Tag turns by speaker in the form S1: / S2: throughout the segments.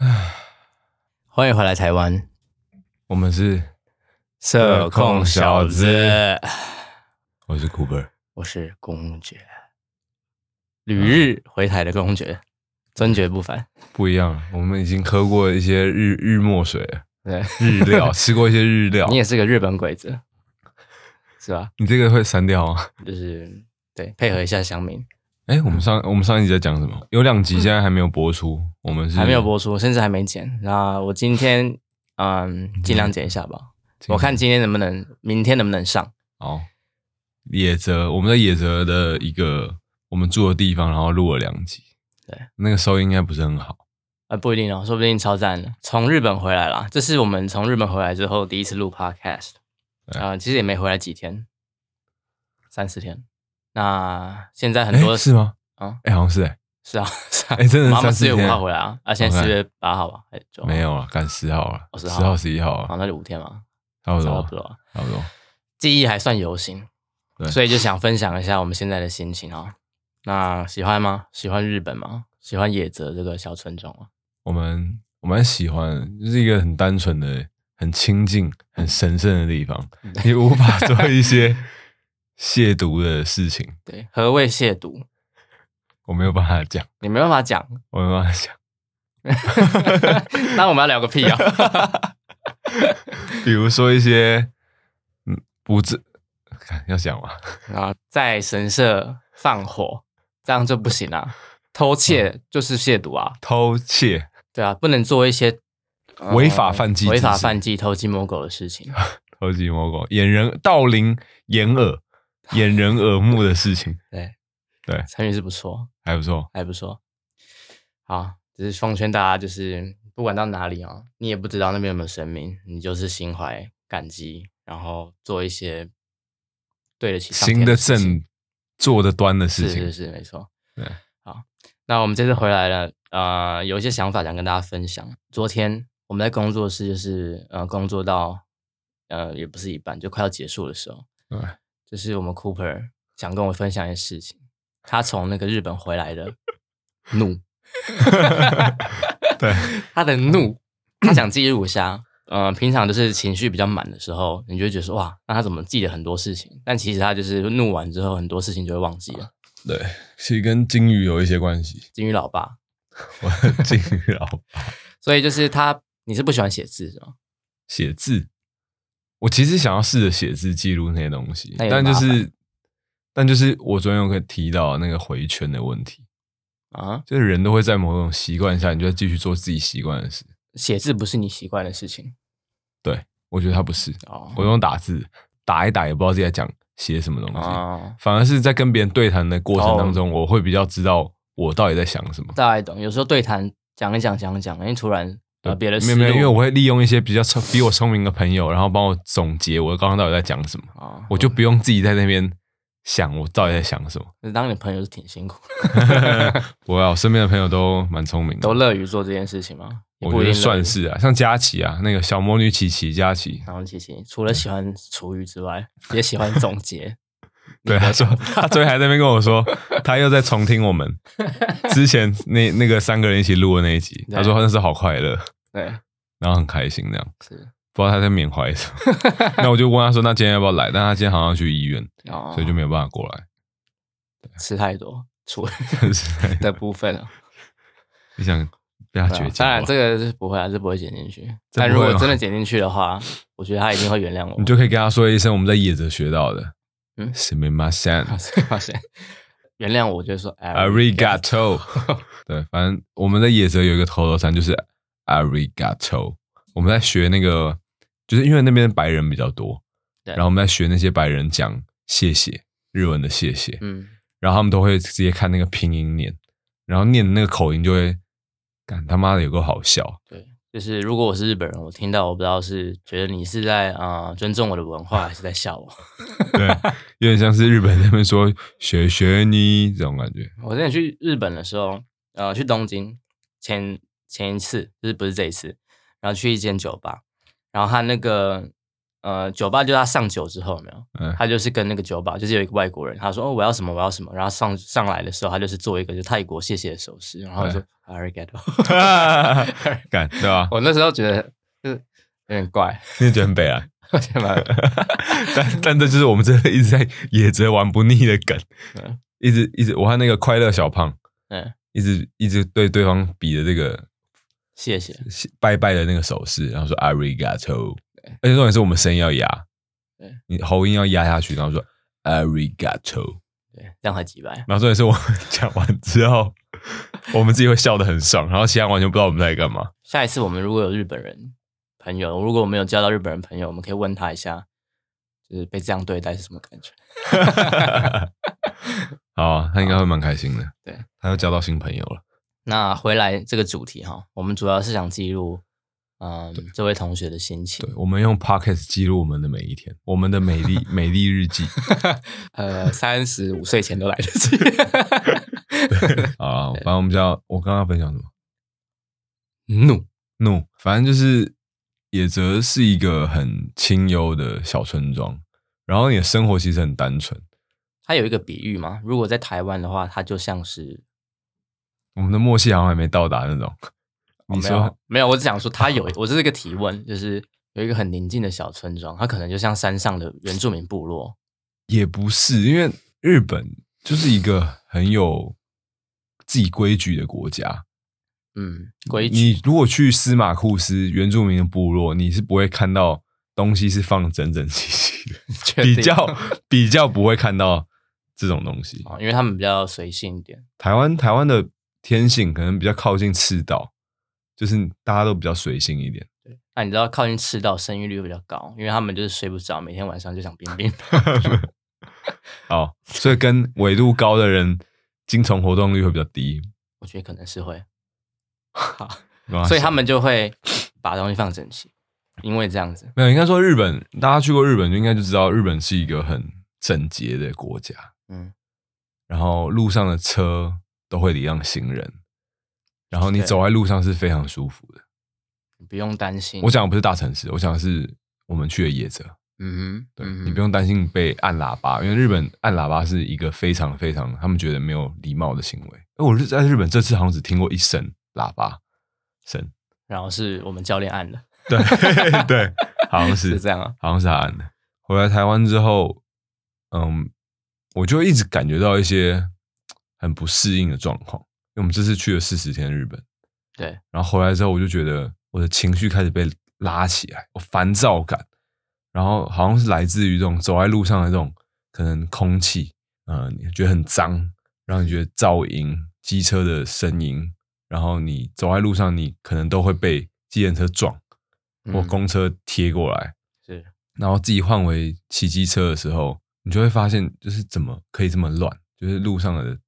S1: 欢迎回来台湾，
S2: 我们是，
S1: 社控小子，
S2: 我是 Cooper，
S1: 我是公爵，旅日回台的公爵，尊爵不凡。
S2: 不一样，我们已经喝过一些日日墨水。了，
S1: 对，
S2: 日料 吃过一些日料。
S1: 你，也是个日本鬼子，是吧？
S2: 你这个会删掉吗？
S1: 就是对，配合一下乡民，
S2: 哎、我们上我们上一集在讲什么？有两集现在还没有播出，我们是
S1: 还没有播出，甚至还没剪。那我今天嗯，尽量剪一下吧。我看今天能不能，明天能不能上。
S2: 好，野泽，我们在野泽的一个我们住的地方，然后录了两集，
S1: 对，
S2: 那个收音应该不是很好。
S1: 啊，不一定哦，说不定超赞的。从日本回来啦，这是我们从日本回来之后第一次录 podcast，
S2: 对
S1: 啊、其实也没回来几天，三四天。那现在很多
S2: 诶是吗？
S1: 啊
S2: 哎、好像是哎、
S1: 是啊 是啊，
S2: 诶真的
S1: 我们
S2: 三四
S1: 月五号回来啊，啊，现在四月八号吧，还是九号？
S2: 没有了，赶十号了，十号、十一号
S1: 啊，
S2: 了，
S1: 那就五天嘛，
S2: 差不多
S1: 差不，多啊。
S2: 差不多。
S1: 记忆还算犹新，
S2: 对
S1: 所以就想分享一下我们现在的心情啊。那喜欢吗？喜欢日本吗？喜欢野泽这个小村庄吗？
S2: 我们我蛮喜欢，就是一个很单纯的、很清静、很神圣的地方，你无法做一些亵渎的事情，
S1: 对，何谓亵渎？
S2: 我没有办法讲，
S1: 你没办法讲，
S2: 我没办法讲。
S1: 那我们要聊个屁啊！
S2: 比如说一些，嗯，不自，看要讲吗？
S1: 啊，在神社放火，这样就不行啊！偷窃就是亵渎啊！
S2: 偷窃，
S1: 对啊，不能做一些呃
S2: 违法犯纪之
S1: 违法犯纪、偷鸡摸狗的事情。
S2: 偷鸡摸狗，掩人盗铃掩耳，掩人耳目的事情，
S1: 对
S2: 对
S1: 成语是不错，
S2: 还不错。
S1: 还不错。好，只是奉劝大家，就是不管到哪里啊，你也不知道那边有没有神明，你就是心怀感激，然后做一些对得起
S2: 行
S1: 的
S2: 正、坐的端的事情，
S1: 是是是，没错。
S2: 对，
S1: 好，那我们这次回来了，呃，有一些想法想跟大家分享。昨天我们在工作室，就是呃，工作到呃，也不是一半，就快要结束的时候，
S2: 对，
S1: 就是我们 Cooper 想跟我分享一件事情，他从那个日本回来的 怒，
S2: 对，
S1: 他的怒，他想记录一下。呃，平常就是情绪比较满的时候，你就会觉得说哇，那他怎么记得很多事情？但其实他就是怒完之后，很多事情就会忘记了。
S2: 对，其实跟金鱼有一些关系。
S1: 金鱼老爸，
S2: 我的金鱼老爸
S1: 所以就是他，你是不喜欢写字是吗？
S2: 写字，我其实想要试着写字记录那些东西，
S1: 那有
S2: 但就
S1: 麻烦
S2: 是，但就是我昨天有个提到那个回圈的问题，
S1: 啊，
S2: 就是人都会在某种习惯下，你就要继续做自己习惯的事。
S1: 写字不是你习惯的事情
S2: 对我觉得他不是，
S1: 哦
S2: 我用打字打一打，也不知道自己在讲写什么东西，
S1: 哦，
S2: 反而是在跟别人对谈的过程当中，我会比较知道我到底在想什么。
S1: 大概懂。有时候对谈讲一讲讲一讲，因为突然呃别的
S2: 没有没有，因为我会利用一些比较聪比我聪明的朋友，然后帮我总结我刚刚到底在讲什么，
S1: 啊，
S2: 我就不用自己在那边想我到底在想什么。
S1: 我当你朋友是挺辛苦，
S2: 我啊，我身边的朋友都蛮聪明的，
S1: 都乐于做这件事情吗？也
S2: 我觉得
S1: 定乐于。
S2: 算是啊，像佳琪啊，那个小魔女琪琪佳琪，
S1: 然后琪琪除了喜欢厨余之外，也喜欢总结。
S2: 对他说，他昨天还在那边跟我说，他又在重听我们 之前那那个三个人一起录的那一集，他说他那时候好快乐，
S1: 对，
S2: 然后很开心这样，
S1: 是
S2: 不知道他在缅怀什么。那我就问他说，那今天要不要来？但他今天好像要去医院，
S1: 哦，
S2: 所以就没有办法过来。
S1: 吃太多厨
S2: 是
S1: 的部分了。
S2: 你想被他绝交吧？
S1: 当然，这个是不会啊，这不会剪进去。但如果真的剪进去的话，我觉得他一定会原谅我。
S2: 你就可以跟他说一声我们在野泽学到的，
S1: 嗯。
S2: 是没马山
S1: 发现原谅我，我就说
S2: arigato。对，反正我们在野泽有一个头头禅，就是 arigato。我们在学那个，就是因为那边白人比较多，
S1: 对。
S2: 然后我们在学那些白人讲谢谢日文的谢谢，
S1: 嗯，
S2: 然后他们都会直接看那个拼音念，然后念的那个口音就会，干他妈的有个好笑。
S1: 对，就是如果我是日本人，我听到我不知道是觉得你是在啊、呃尊重我的文化，还是在笑我。
S2: 对，有点像是日本人那边说学学你这种感觉。
S1: 我之前去日本的时候，呃，去东京前前一次，就是不是这一次，然后去一间酒吧，然后他那个呃，酒吧就是他上酒之后有没有，
S2: 嗯
S1: 他就是跟那个酒保，就是有一个外国人，他说哦我要什么我要什么，然后上上来的时候，他就是做一个就泰国谢谢的手势，然后就说 arigato。
S2: 干对吧？
S1: 我那时候觉得就是有点怪，
S2: 你觉得很北啊？
S1: 我觉得蛮
S2: 但但这就是我们真的一直在野着玩不腻的梗
S1: 嗯，
S2: 一直一直，我看那个快乐小胖
S1: 嗯，
S2: 一直一直对对方比的这个
S1: 谢谢，
S2: 拜拜的那个手势，然后说 arigato，而且重点是我们声音要压
S1: 对，
S2: 你喉音要压下去，然后说 arigato，
S1: 对，这样才几百。
S2: 然后重点是我们 讲完之后，我们自己会笑得很爽，然后其他人完全不知道我们在干嘛。
S1: 下一次我们如果有日本人朋友，如果我们有交到日本人朋友，我们可以问他一下，就是被这样对待是什么感觉？
S2: 好啊，他应该会蛮开心的。
S1: 对，
S2: 他又交到新朋友了。
S1: 那回来这个主题哈，我们主要是想记录，嗯，这位同学的心情
S2: 对，。我们用 podcast 记录我们的每一天，我们的美丽 美丽日记
S1: 呃，三十五岁前都来得及。
S2: 啊。反正我们叫我刚刚分享什么
S1: 怒，
S2: 怒，反正就是野泽是一个很清幽的小村庄，然后你的生活其实很单纯。
S1: 它有一个比喻嘛，如果在台湾的话，它就像是
S2: 我们的默契好像还没到达那种。
S1: 哦没
S2: 你说
S1: 有没有，我只想说他有，我这是一个提问，就是有一个很宁静的小村庄，它可能就像山上的原住民部落。
S2: 也不是，因为日本就是一个很有自己规矩的国家。
S1: 嗯，规矩
S2: 你如果去司马库斯原住民的部落，你是不会看到东西是放整整齐齐的，比较 比较不会看到这种东西。
S1: 啊，因为他们比较随性一点。
S2: 台湾台湾的天性可能比较靠近赤道，就是大家都比较随性一点。
S1: 对，那你知道靠近赤道生育率会比较高，因为他们就是睡不着，每天晚上就想冰冰。
S2: 好，所以跟纬度高的人精虫活动率会比较低。
S1: 我觉得可能是会，所以他们就会把东西放整齐，因为这样子。
S2: 没有，应该说日本，大家去过日本就应该就知道，日本是一个很整洁的国家。
S1: 嗯，
S2: 然后路上的车都会礼让行人，然后你走在路上是非常舒服的。
S1: 不用担心。
S2: 我讲的不是大城市，我讲的是我们去的野泽。
S1: 嗯哼，
S2: 对、你不用担心被按喇叭，因为日本按喇叭是一个非常非常他们觉得没有礼貌的行为。而我是在日本这次好像只听过一声喇叭声，
S1: 然后是我们教练按的，
S2: 对 对，好像是
S1: 是这样啊。
S2: 好像是他按的。回来台湾之后，嗯，我就一直感觉到一些很不适应的状况，因为我们这次去了四十天日本，
S1: 对，
S2: 然后回来之后，我就觉得我的情绪开始被拉起来，我烦躁感，然后好像是来自于这种走在路上的这种可能空气，呃，你觉得很脏，然后你觉得噪音、机车的声音，然后你走在路上，你可能都会被机人车撞或
S1: 嗯
S2: 公车贴过来，
S1: 是。
S2: 然后自己换为骑机车的时候，你就会发现，就是怎么可以这么乱，就是路上的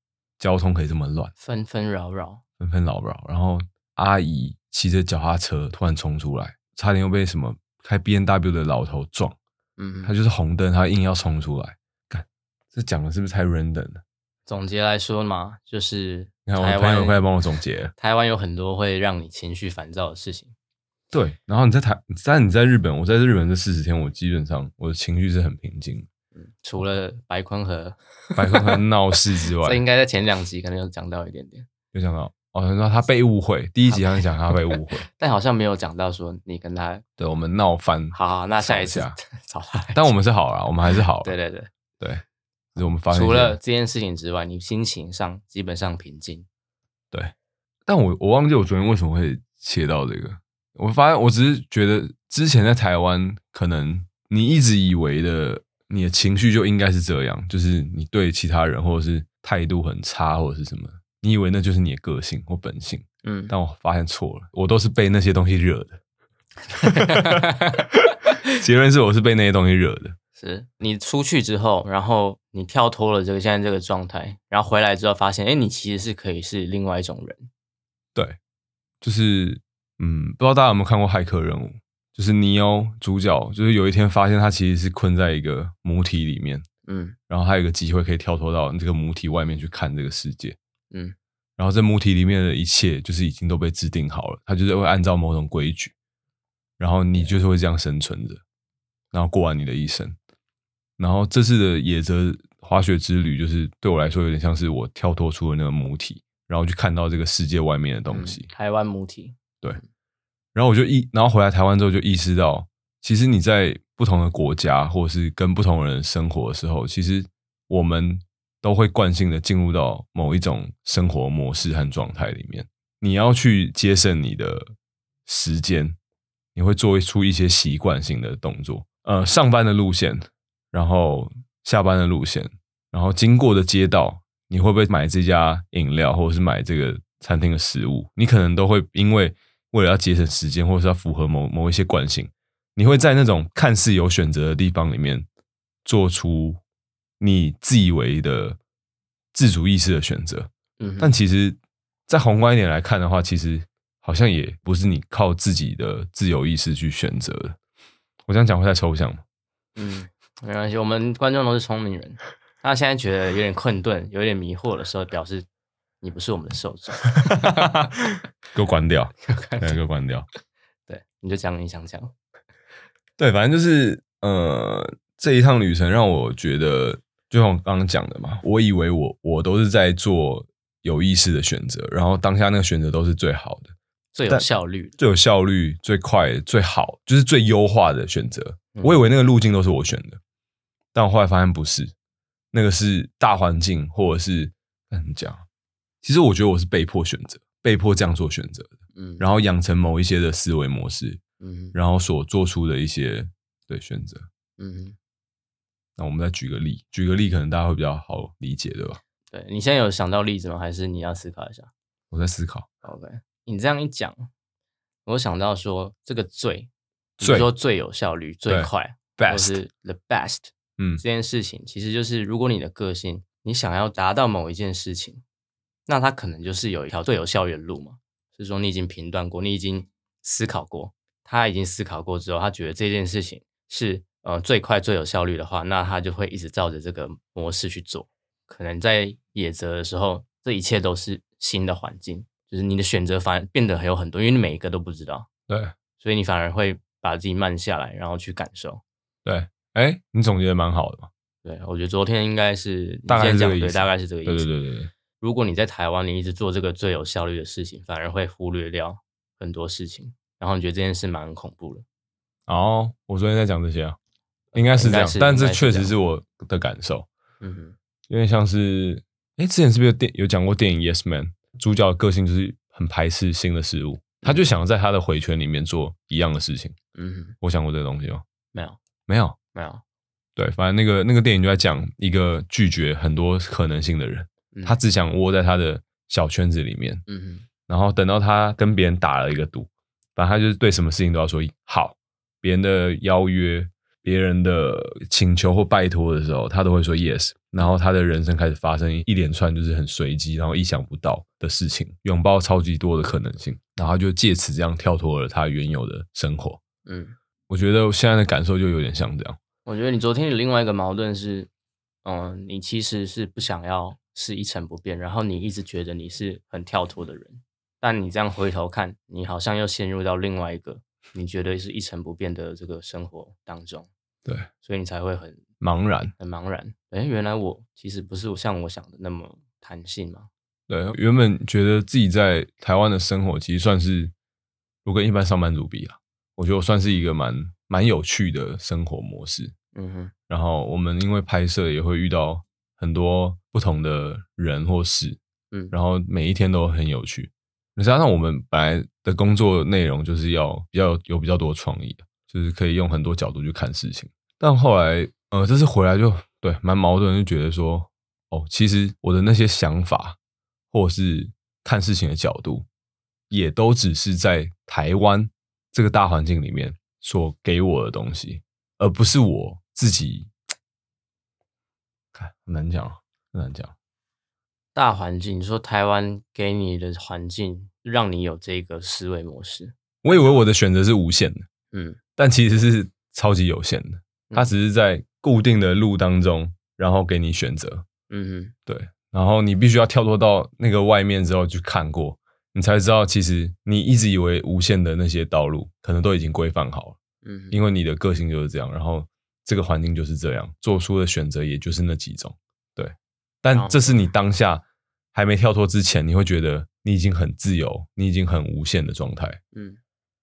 S2: 交通可以这么乱。
S1: 纷纷扰扰。
S2: 纷纷扰扰，然后阿姨骑着脚踏车突然冲出来，差点又被什么开 B N W 的老头撞，
S1: 嗯，
S2: 他就是红灯，他硬要冲出来，干，这讲的是不是太 random 了？
S1: 总结来说嘛，就是
S2: 你看我
S1: 台湾
S2: 的朋友快来帮我总结了，
S1: 台湾有很多会让你情绪烦躁的事情。
S2: 对，然后你在台，但你在日本，我在日本这四十天，我基本上我的情绪是很平静，
S1: 嗯，除了白坤和，
S2: 白坤和闹事之 外
S1: 这，应该在前两集可能有讲到一点点，
S2: 有讲到哦，他说他被误会，第一集好像讲他被误会，
S1: 但好像没有讲到说你跟他。
S2: 对我们闹翻，
S1: 好好，那下一次
S2: 吵架
S1: 找他来。
S2: 但我们是好了，我们还是好 了，
S1: 对对对，
S2: 对，就是我们发现
S1: 除了这件事情之外，你心情上基本上平静。
S2: 对，但我我忘记我昨天为什么会切到这个。我发现我只是觉得之前在台湾，可能你一直以为的你的情绪就应该是这样，就是你对其他人或者是态度很差或者是什么，你以为那就是你的个性或本性，
S1: 嗯，
S2: 但我发现错了，我都是被那些东西惹的。结论是我是被那些东西惹的。
S1: 是你出去之后，然后你跳脱了这个现在这个状态，然后回来之后发现，哎，你其实是可以是另外一种人。
S2: 对，就是嗯，不知道大家有没有看过《骇客任务》？就是尼欧主角，就是有一天发现他其实是困在一个母体里面，
S1: 嗯
S2: 然后他有一个机会可以跳脱到这个母体外面去看这个世界，
S1: 嗯
S2: 然后这母体里面的一切就是已经都被制定好了，它就是会按照某种规矩，然后你就是会这样生存着。然后过完你的一生。然后这次的野泽滑雪之旅，就是对我来说有点像是我跳脱出了那个母体，然后去看到这个世界外面的东西。
S1: 台湾母体，
S2: 对。然后我就意，然后回来台湾之后就意识到，其实你在不同的国家，或者是跟不同人生活的时候，其实我们都会惯性的进入到某一种生活模式和状态里面。你要去节省你的时间，你会做出一些习惯性的动作。呃，上班的路线，然后下班的路线，然后经过的街道，你会不会买这家饮料，或者是买这个餐厅的食物？你可能都会因为。为了要节省时间，或者是要符合某某一些惯性，你会在那种看似有选择的地方里面，做出你自以为的自主意识的选择。嗯，但其实，在宏观一点来看的话，其实好像也不是你靠自己的自由意识去选择的。我这样讲会太抽象吗？
S1: 嗯，没关系，我们观众都是聪明人。他现在觉得有点困顿、有点迷惑的时候，表示。你不是我们的受众，
S2: 给我关掉，给我关掉。
S1: 对，你就讲你想讲。
S2: 对，反正就是呃，这一趟旅程让我觉得，就像我刚刚讲的嘛，我以为我我都是在做有意识的选择，然后当下那个选择都是最好的、
S1: 最有效率、
S2: 最有效率、最快、最好，就是最优化的选择。我以为那个路径都是我选的，但我后来发现不是，那个是大环境或者是怎么讲？其实我觉得我是被迫选择，被迫这样做选择的，嗯，然后养成某一些的思维模式，嗯，然后所做出的一些对选择，嗯，那我们再举个例，举个例可能大家会比较好理解，对吧？
S1: 对你现在有想到例子吗？还是你要思考一下？
S2: 我在思考。
S1: OK，你这样一讲，我想到说这个最，最说最有效率、最快
S2: ，best
S1: the best，嗯，这件事情其实就是如果你的个性，你想要达到某一件事情。那他可能就是有一条最有效率的路嘛？是说你已经评断过，你已经思考过，他已经思考过之后，他觉得这件事情是呃最快最有效率的话，那他就会一直照着这个模式去做。可能在野泽的时候，这一切都是新的环境，就是你的选择反而变得很有很多，因为你每一个都不知道。
S2: 对，
S1: 所以你反而会把自己慢下来，然后去感受。
S2: 对，哎，你总结的蛮好的嘛。
S1: 对，我觉得昨天应该是
S2: 大概这个意
S1: 思，大概是这个意
S2: 思。对对对对。
S1: 如果你在台湾，你一直做这个最有效率的事情，反而会忽略掉很多事情，然后你觉得这件事蛮恐怖的。
S2: 哦，我昨天在讲这些啊，应该是这样，但这确实是我的感受。嗯哼，有点像是，哎，之前是不是有电有讲过电影《Yes Man》？主角的个性就是很排斥新的事物，他就想在他的回圈里面做一样的事情。嗯哼，我想过这个东西吗？
S1: 没有，
S2: 没有，
S1: 没有。
S2: 对，反正那个那个电影就在讲一个拒绝很多可能性的人。他只想窝在他的小圈子里面，嗯然后等到他跟别人打了一个赌，反正他就是对什么事情都要说好，别人的邀约、别人的请求或拜托的时候，他都会说 yes，然后他的人生开始发生一连串就是很随机，然后意想不到的事情，拥抱超级多的可能性，然后就借此这样跳脱了他原有的生活。嗯，我觉得现在的感受就有点像这样。
S1: 我觉得你昨天有另外一个矛盾是，嗯，你其实是不想要。是一成不变，然后你一直觉得你是很跳脱的人，但你这样回头看，你好像又陷入到另外一个你觉得是一成不变的这个生活当中。
S2: 对，
S1: 所以你才会很
S2: 茫然，
S1: 很茫然。哎，原来我其实不是像我想的那么弹性嘛。
S2: 对，原本觉得自己在台湾的生活其实算是，我跟一般上班族比啊，我觉得我算是一个蛮蛮有趣的生活模式。嗯哼。然后我们因为拍摄也会遇到。很多不同的人或事，嗯，然后每一天都很有趣。加上我们本来的工作内容就是要比较有比较多创意，就是可以用很多角度去看事情。但后来，呃，这次回来就对蛮矛盾，就觉得说，哦，其实我的那些想法或是看事情的角度，也都只是在台湾这个大环境里面所给我的东西，而不是我自己。很难讲，很难讲。
S1: 大环境，你说台湾给你的环境，让你有这个思维模式。
S2: 我以为我的选择是无限的，嗯，但其实是超级有限的。它只是在固定的路当中，然后给你选择，嗯哼，对。然后你必须要跳脱到那个外面之后去看过，你才知道，其实你一直以为无限的那些道路，可能都已经规范好了。
S1: 嗯
S2: 因为你的个性就是这样，然后这个环境就是这样，做出的选择也就是那几种，对。但
S1: 哦
S2: 这是你当下还没跳脱之前，你会觉得你已经很自由，你已经很无限的状态，
S1: 嗯，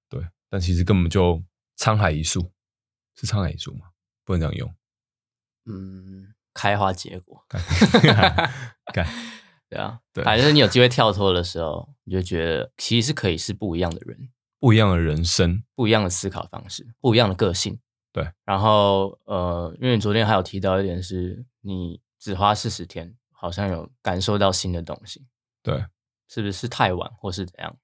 S2: 对。但其实根本就沧海一粟，是沧海一粟吗？不能这样用，
S1: 嗯，开花结果，
S2: 干
S1: 对啊，
S2: 对
S1: 反正你有机会跳脱的时候，你就觉得其实是可以是不一样的人，
S2: 不一样的人生，
S1: 不一样的思考方式，不一样的个性。
S2: 对，
S1: 然后呃，因为你昨天还有提到一点是，你只花四十天，好像有感受到新的东西，
S2: 对。
S1: 是不是太晚或是怎样？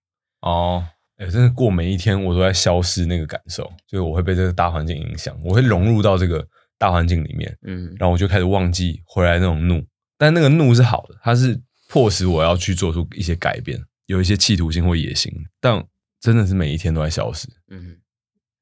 S2: 哦，哎、真的过每一天我都在消失那个感受，就是我会被这个大环境影响，我会融入到这个大环境里面，
S1: 嗯
S2: 然后我就开始忘记回来那种怒，但那个怒是好的，它是迫使我要去做出一些改变，有一些企图心或野心，但真的是每一天都在消失。
S1: 嗯，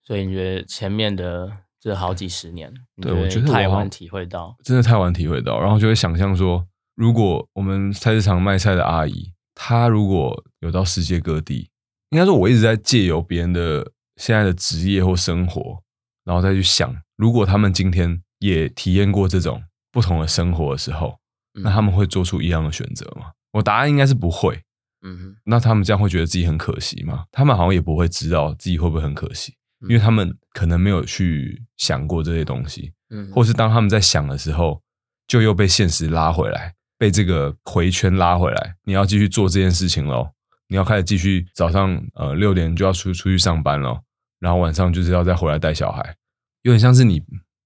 S1: 所以你觉得前面的这好几十年，
S2: 对我觉得我
S1: 太晚体会到，
S2: 真的太晚体会到，然后就会想象说，如果我们菜市场卖菜的阿姨，她如果有到世界各地，应该说我一直在借由别人的现在的职业或生活，然后再去想，如果他们今天也体验过这种不同的生活的时候，那他们会做出一样的选择吗？我答案应该是不会。
S1: 嗯哼
S2: 那他们这样会觉得自己很可惜吗？他们好像也不会知道自己会不会很可惜，因为他们可能没有去想过这些东西。
S1: 嗯，
S2: 或是当他们在想的时候，就又被现实拉回来，被这个回圈拉回来。你要继续做这件事情喽，你要开始继续早上呃六点就要出出去上班喽，然后晚上就是要再回来带小孩，有点像是你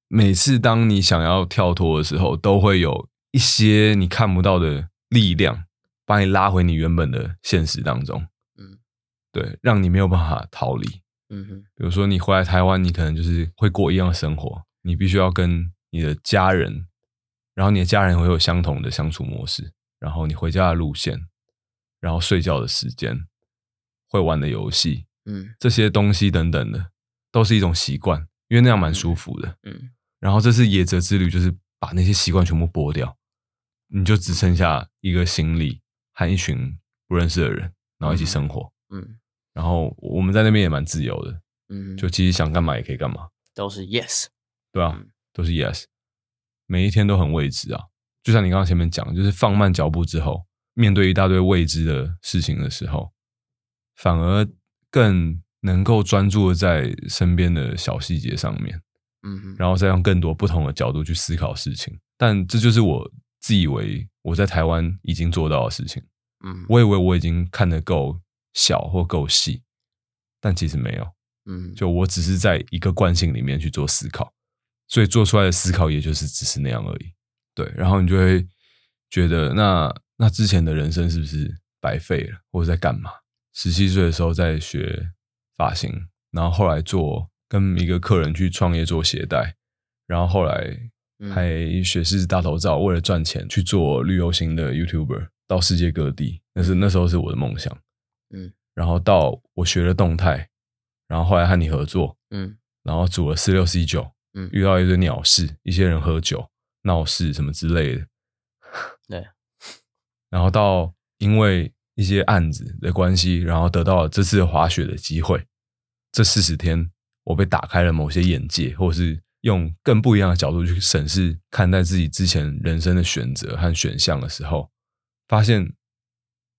S2: 每次当你想要跳脱的时候，都会有一些你看不到的力量把你拉回你原本的现实当中。
S1: 嗯
S2: 对，让你没有办法逃离。
S1: 嗯哼。
S2: 比如说你回来台湾，你可能就是会过一样的生活，你必须要跟你的家人，然后你的家人会有相同的相处模式，然后你回家的路线，然后睡觉的时间，会玩的游戏，
S1: 嗯。
S2: 这些东西等等的，都是一种习惯，因为那样蛮舒服的。
S1: 嗯。
S2: 然后这次野泽之旅，就是把那些习惯全部剥掉，你就只剩下一个行李和一群不认识的人，然后一起生活。
S1: 嗯
S2: 然后我们在那边也蛮自由的，
S1: 嗯，
S2: 就其实想干嘛也可以干嘛，
S1: 都是 yes，
S2: 对啊，
S1: 嗯。
S2: 都是 yes，每一天都很未知啊。就像你刚刚前面讲，就是放慢脚步之后，面对一大堆未知的事情的时候，反而更能够专注的在身边的小细节上面，
S1: 嗯，
S2: 然后再用更多不同的角度去思考事情。但这就是我自以为我在台湾已经做到的事情。
S1: 嗯。
S2: 我以为我已经看得够小或够细，但其实没有。
S1: 嗯
S2: 就我只是在一个惯性里面去做思考，所以做出来的思考也就是只是那样而已。对，然后你就会觉得那那之前的人生是不是白费了，或者在干嘛？十七岁的时候在学发型，然后后来做跟一个客人去创业做鞋带，然后后来
S1: 嗯
S2: 拍雪狮大头照，为了赚钱去做旅游型的 YouTuber，到世界各地，那是那时候是我的梦想。
S1: 嗯。
S2: 然后到我学了动态，然后后来和你合作，
S1: 嗯。
S2: 然后组了四六 C 九，
S1: 嗯。
S2: 遇到一堆鸟事，一些人喝酒闹事什么之类的，
S1: 对，
S2: 然后到因为一些案子的关系，然后得到了这次滑雪的机会。这四十天，我被打开了某些眼界，或是用更不一样的角度去审视、看待自己之前人生的选择和选项的时候，发现，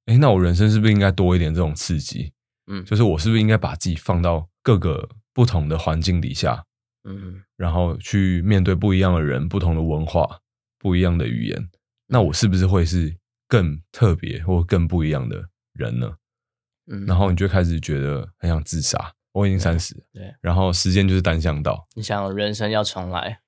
S2: 哎，那我人生是不是应该多一点这种刺激？
S1: 嗯
S2: 就是我是不是应该把自己放到各个不同的环境底下，
S1: 嗯
S2: 然后去面对不一样的人、不同的文化、不一样的语言，那我是不是会是更特别或更不一样的人呢？
S1: 嗯，
S2: 然后你就开始觉得很想自杀。我已经三十，
S1: 对，
S2: 然后时间就是单向道，
S1: 你想人生要重来，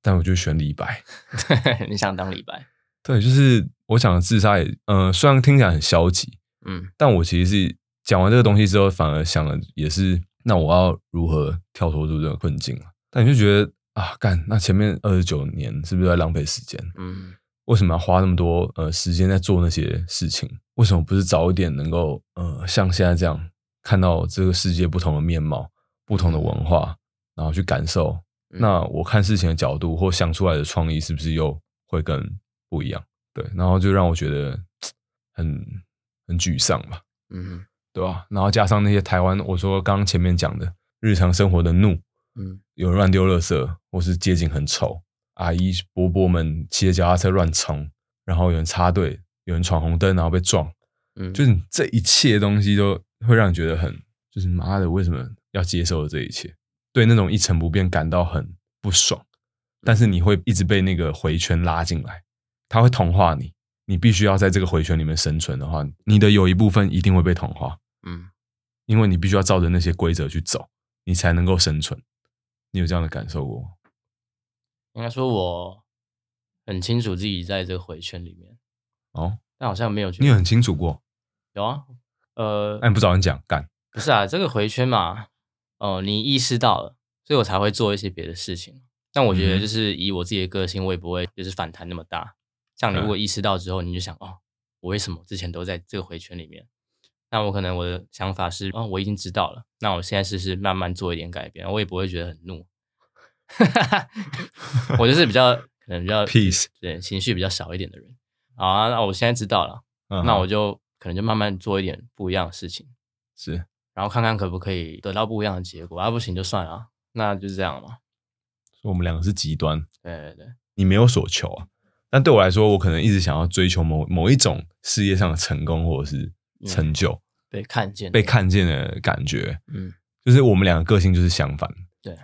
S2: 但我就选李白。
S1: 你想当李白，
S2: 对，就是我想的自杀也，呃，虽然听起来很消极，
S1: 嗯
S2: 但我其实是讲完这个东西之后，反而想的也是，那我要如何跳脱出这个困境啊？但你就觉得啊，干，那前面二十九年是不是在浪费时间？
S1: 嗯
S2: 为什么要花那么多呃时间在做那些事情？为什么不是早一点能够呃像现在这样看到这个世界不同的面貌、不同的文化，然后去感受？
S1: 嗯
S2: 那我看事情的角度或想出来的创意是不是又会更不一样？对，然后就让我觉得很很沮丧吧。
S1: 嗯
S2: 对吧？然后加上那些台湾，我说刚刚前面讲的日常生活的怒，
S1: 嗯
S2: 有人乱丢垃圾，或是街景很丑，阿姨伯伯们骑着脚踏车乱冲，然后有人插队，有人闯红灯然后被撞，
S1: 嗯，
S2: 就是你这一切东西都会让你觉得很，就是妈的，为什么要接受这一切？对那种一成不变感到很不爽，但是你会一直被那个回圈拉进来，它会同化你，你必须要在这个回圈里面生存的话，你的有一部分一定会被同化，
S1: 嗯
S2: 因为你必须要照着那些规则去走，你才能够生存。你有这样的感受过吗？
S1: 应该说我很清楚自己在这个回圈里面，
S2: 哦，
S1: 但好像没有
S2: 你有很清楚过，
S1: 有啊，呃
S2: 那、，你不早点讲，干，
S1: 不是啊，这个回圈嘛，哦、你意识到了，所以我才会做一些别的事情。但我觉得就是以我自己的个性，我也不会就是反弹那么大。像你如果意识到之后，你就想哦，我为什么之前都在这个回圈里面？那我可能我的想法是，哦，我已经知道了，那我现在试试慢慢做一点改变，我也不会觉得很怒。我就是比较可能比较
S2: Peace
S1: 对情绪比较少一点的人。好啊，那我现在知道了，
S2: 嗯
S1: 那我就可能就慢慢做一点不一样的事情。
S2: 是
S1: 然后看看可不可以得到不一样的结果，啊不行就算了啊，那就是这样嘛。
S2: 我们两个是极端，
S1: 对对对，
S2: 你没有所求啊。但对我来说，我可能一直想要追求某某一种事业上的成功，或者是成就，
S1: 被看见，
S2: 被，看见的感觉。
S1: 嗯，
S2: 就是我们两个个性就是相反。对。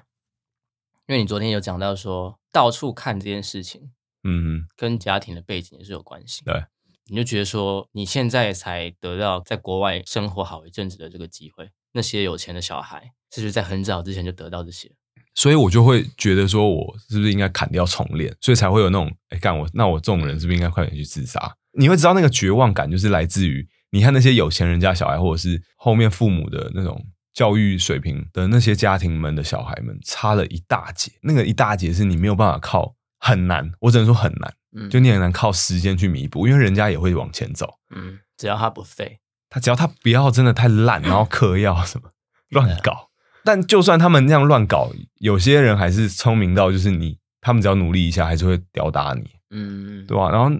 S1: 因为你昨天有讲到说到处看这件事情
S2: 嗯，
S1: 跟家庭的背景也是有关系，
S2: 对，
S1: 你就觉得说你现在才得到在国外生活好一阵子的这个机会，那些有钱的小孩是不是在很早之前就得到这些？
S2: 所以我就会觉得说，我是不是应该砍掉重练？所以才会有那种，哎，干我，那我这种人是不是应该快点去自杀？你会知道那个绝望感，就是来自于你看那些有钱人家小孩，或者是后面父母的那种教育水平的那些家庭们的小孩们，差了一大截。那个一大截是你没有办法靠很难，我只能说很难，
S1: 嗯，
S2: 就你很难靠时间去弥补，因为人家也会往前走。
S1: 嗯，只要他不废，
S2: 他只要他不要真的太烂，然后嗑药什么乱搞。但就算他们那样乱搞，有些人还是聪明到，就是你他们只要努力一下，还是会吊打你，
S1: 嗯，
S2: 对吧？然后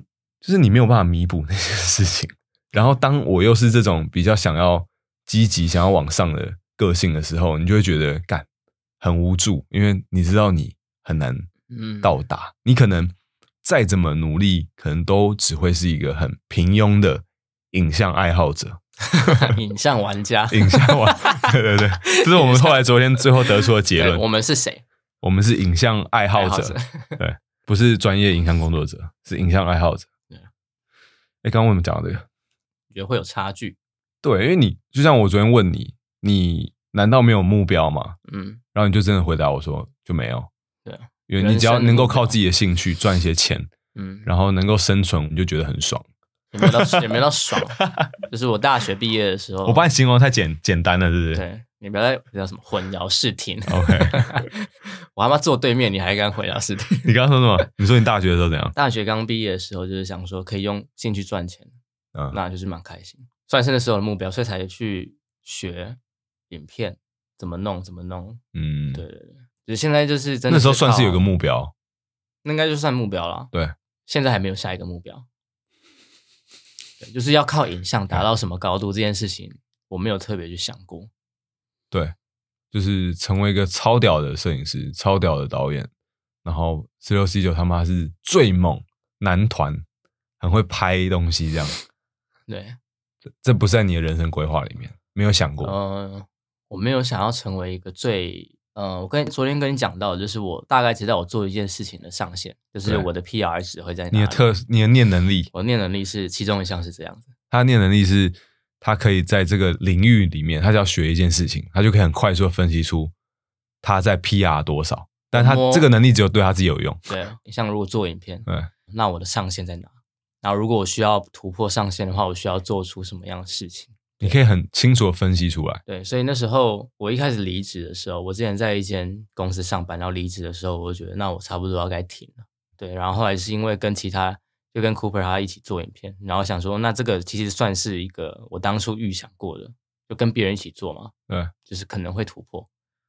S2: 就是你没有办法弥补那些事情。然后当我又是这种比较想要积极、想要往上的个性的时候，你就会觉得干很无助，因为你知道你很难
S1: 嗯
S2: 到达，你可能再怎么努力，可能都只会是一个很平庸的影像爱好者。
S1: 影像玩家，
S2: 影像玩，对对对，这是我们后来昨天最后得出的结论。
S1: 我们是谁？
S2: 我们是影像爱好者
S1: 好者，
S2: 对，不是专业影像工作者，是影像爱好者。
S1: 对
S2: 哎，刚刚我们讲到这个，
S1: 觉得会有差距。
S2: 对，因为你就像我昨天问你，你难道没有目标吗？
S1: 嗯，
S2: 然后你就真的回答我说就没有，
S1: 对，
S2: 因为你只要能够靠自己的兴趣赚一些钱，
S1: 嗯，
S2: 然后能够生存，你就觉得很爽。
S1: 也没有到 也没有到爽，就是我大学毕业的时候，
S2: 我把你形容太简简单了，是不是？
S1: 对你不要再叫什么混淆视听
S2: OK
S1: 我他妈坐对面，你还敢混淆视听？
S2: 你刚刚说什么？你说你大学的时候怎样？
S1: 大学刚毕业的时候，就是想说可以用兴趣赚钱，
S2: 嗯，
S1: 那就是蛮开心，算是那时候的目标，所以才去学影片怎么弄，怎么弄。
S2: 嗯，
S1: 对对对，就是现在就是真的
S2: 那时候算是有个，目标，
S1: 那应该就算目标了。
S2: 对，
S1: 现在还没有下一个目标。对，就是要靠影像达到什么高度这件事情，我没有特别去想过。
S2: 对，就是成为一个超屌的摄影师、超屌的导演，然后十六 C 九他妈是最猛男团，很会拍东西，这样，
S1: 对，
S2: 这不是在你的人生规划里面，没有想过。
S1: 呃，我没有想要成为一个最，呃，我跟昨天跟你讲到，就是我大概知道我做一件事情的上限，就是我的 PR 值会在哪里。
S2: 你的特，你的念能力，
S1: 我的念能力是其中一项是这样子。
S2: 他的念能力是，他可以在这个领域里面，他只要学一件事情，他就可以很快速的分析出他在 PR 多少，但他这个能力只有对他自己有用。
S1: 对，你像如果做影片，
S2: 对，
S1: 那我的上限在哪？然后如果我需要突破上限的话，我需要做出什么样的事情？
S2: 你可以很清楚的分析出来。
S1: 对，所以那时候我一开始离职的时候，我之前在一间公司上班，然后离职的时候，我就觉得那我差不多要该停了。对，然后后来是因为跟其他就跟 Cooper 他一起做影片，然后想说那这个其实算是一个我当初预想过的，就跟别人一起做嘛，
S2: 对，
S1: 就是可能会突破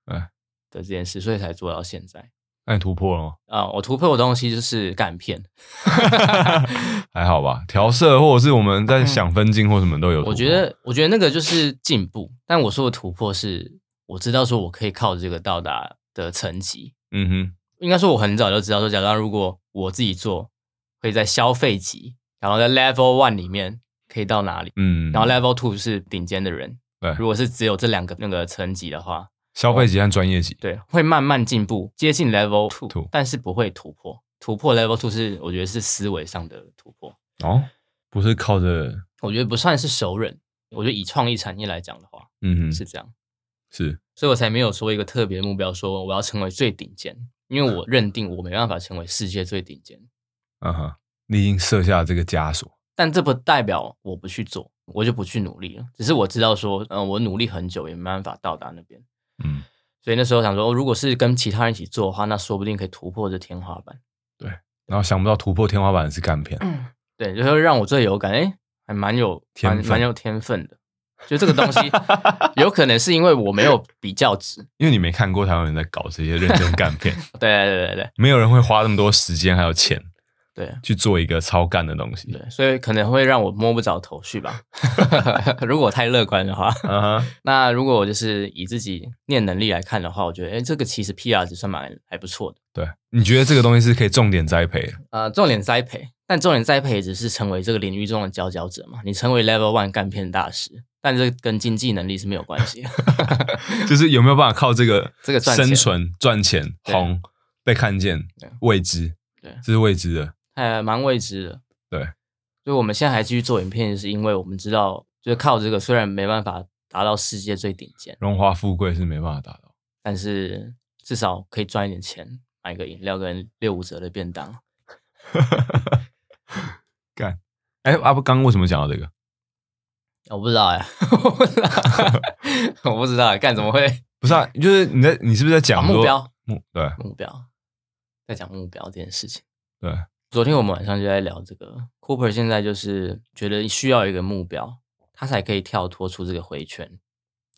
S2: 对，
S1: 的这件事，所以才做到现在。
S2: 那你突破了吗？
S1: 啊、我突破的东西就是干片
S2: 还好吧，调色或者是我们在想分镜或什么都有。
S1: 我觉得，我觉得那个就是进步。但我说的突破是，我知道说我可以靠这个到达的层级。
S2: 嗯哼，
S1: 应该说我很早就知道说，假装如果我自己做，可以在消费级，然后在 Level One 里面可以到哪里，
S2: 嗯，
S1: 然后 Level Two 是顶尖的人。
S2: 对
S1: 如果是只有这两个那个层级的话，
S2: 消费级和专业级，
S1: 对，会慢慢进步，接近 Level
S2: Two，Two。
S1: 但是不会突破。突破 Level Two 是我觉得是思维上的突破，
S2: 哦，不是靠着，
S1: 我觉得不算是熟人。我觉得以创意产业来讲的话
S2: 嗯哼，
S1: 是这样，
S2: 是，
S1: 所以我才没有说一个特别的目标，说我要成为最顶尖，因为我认定我没办法成为世界最顶尖。
S2: 嗯哼，你已经设下这个枷锁，
S1: 但这不代表我不去做，我就不去努力了。只是我知道说，嗯、我努力很久也没办法到达那边，
S2: 嗯，
S1: 所以那时候想说，哦如果是跟其他人一起做的话，那说不定可以突破这天花板。
S2: 对然后想不到突破天花板是干片，
S1: 对，就会让我最有感，哎，还蛮有
S2: 天
S1: 蛮蛮有天分的。就这个东西，有可能是因为我没有比较值。
S2: 因为你没看过台湾人在搞这些认真干片，
S1: 对对对对。
S2: 没有人会花那么多时间还有钱
S1: 对
S2: 去做一个超干的东西，
S1: 对，所以可能会让我摸不着头绪吧。如果我太乐观的话，那如果我就是以自己念能力来看的话，我觉得，哎，这个其实 PR 值算蛮还不错的。
S2: 对，你觉得这个东西是可以重点栽培的？
S1: 呃，重点栽培，但重点栽培只是成为这个领域中的佼佼者嘛。你成为 Level One 干片大师，但这跟经济能力是没有关系的。
S2: 就是有没有办法靠这个
S1: 这个
S2: 生存、赚钱、
S1: 对
S2: 红、被看见、未知，
S1: 对
S2: 这是未知的。
S1: 还蛮未知的。
S2: 对，
S1: 所以我们现在还继续做影片，就是因为我们知道，就是靠这个，虽然没办法达到世界最顶尖，
S2: 荣华富贵是没办法达到。
S1: 但是至少可以赚一点钱，买个饮料跟六五折的便当。
S2: 干，哎，阿布刚刚为什么讲到这个？
S1: 我不知道哎，我不知道，我不知道哎，干怎么会
S2: 不是啊，就是你在，你是不是在讲
S1: 目标？
S2: 目对
S1: 目标，在讲目标这件事情。
S2: 对，
S1: 昨天我们晚上就在聊这个，Cooper 现在就是觉得需要一个目标，他才可以跳脱出这个回圈。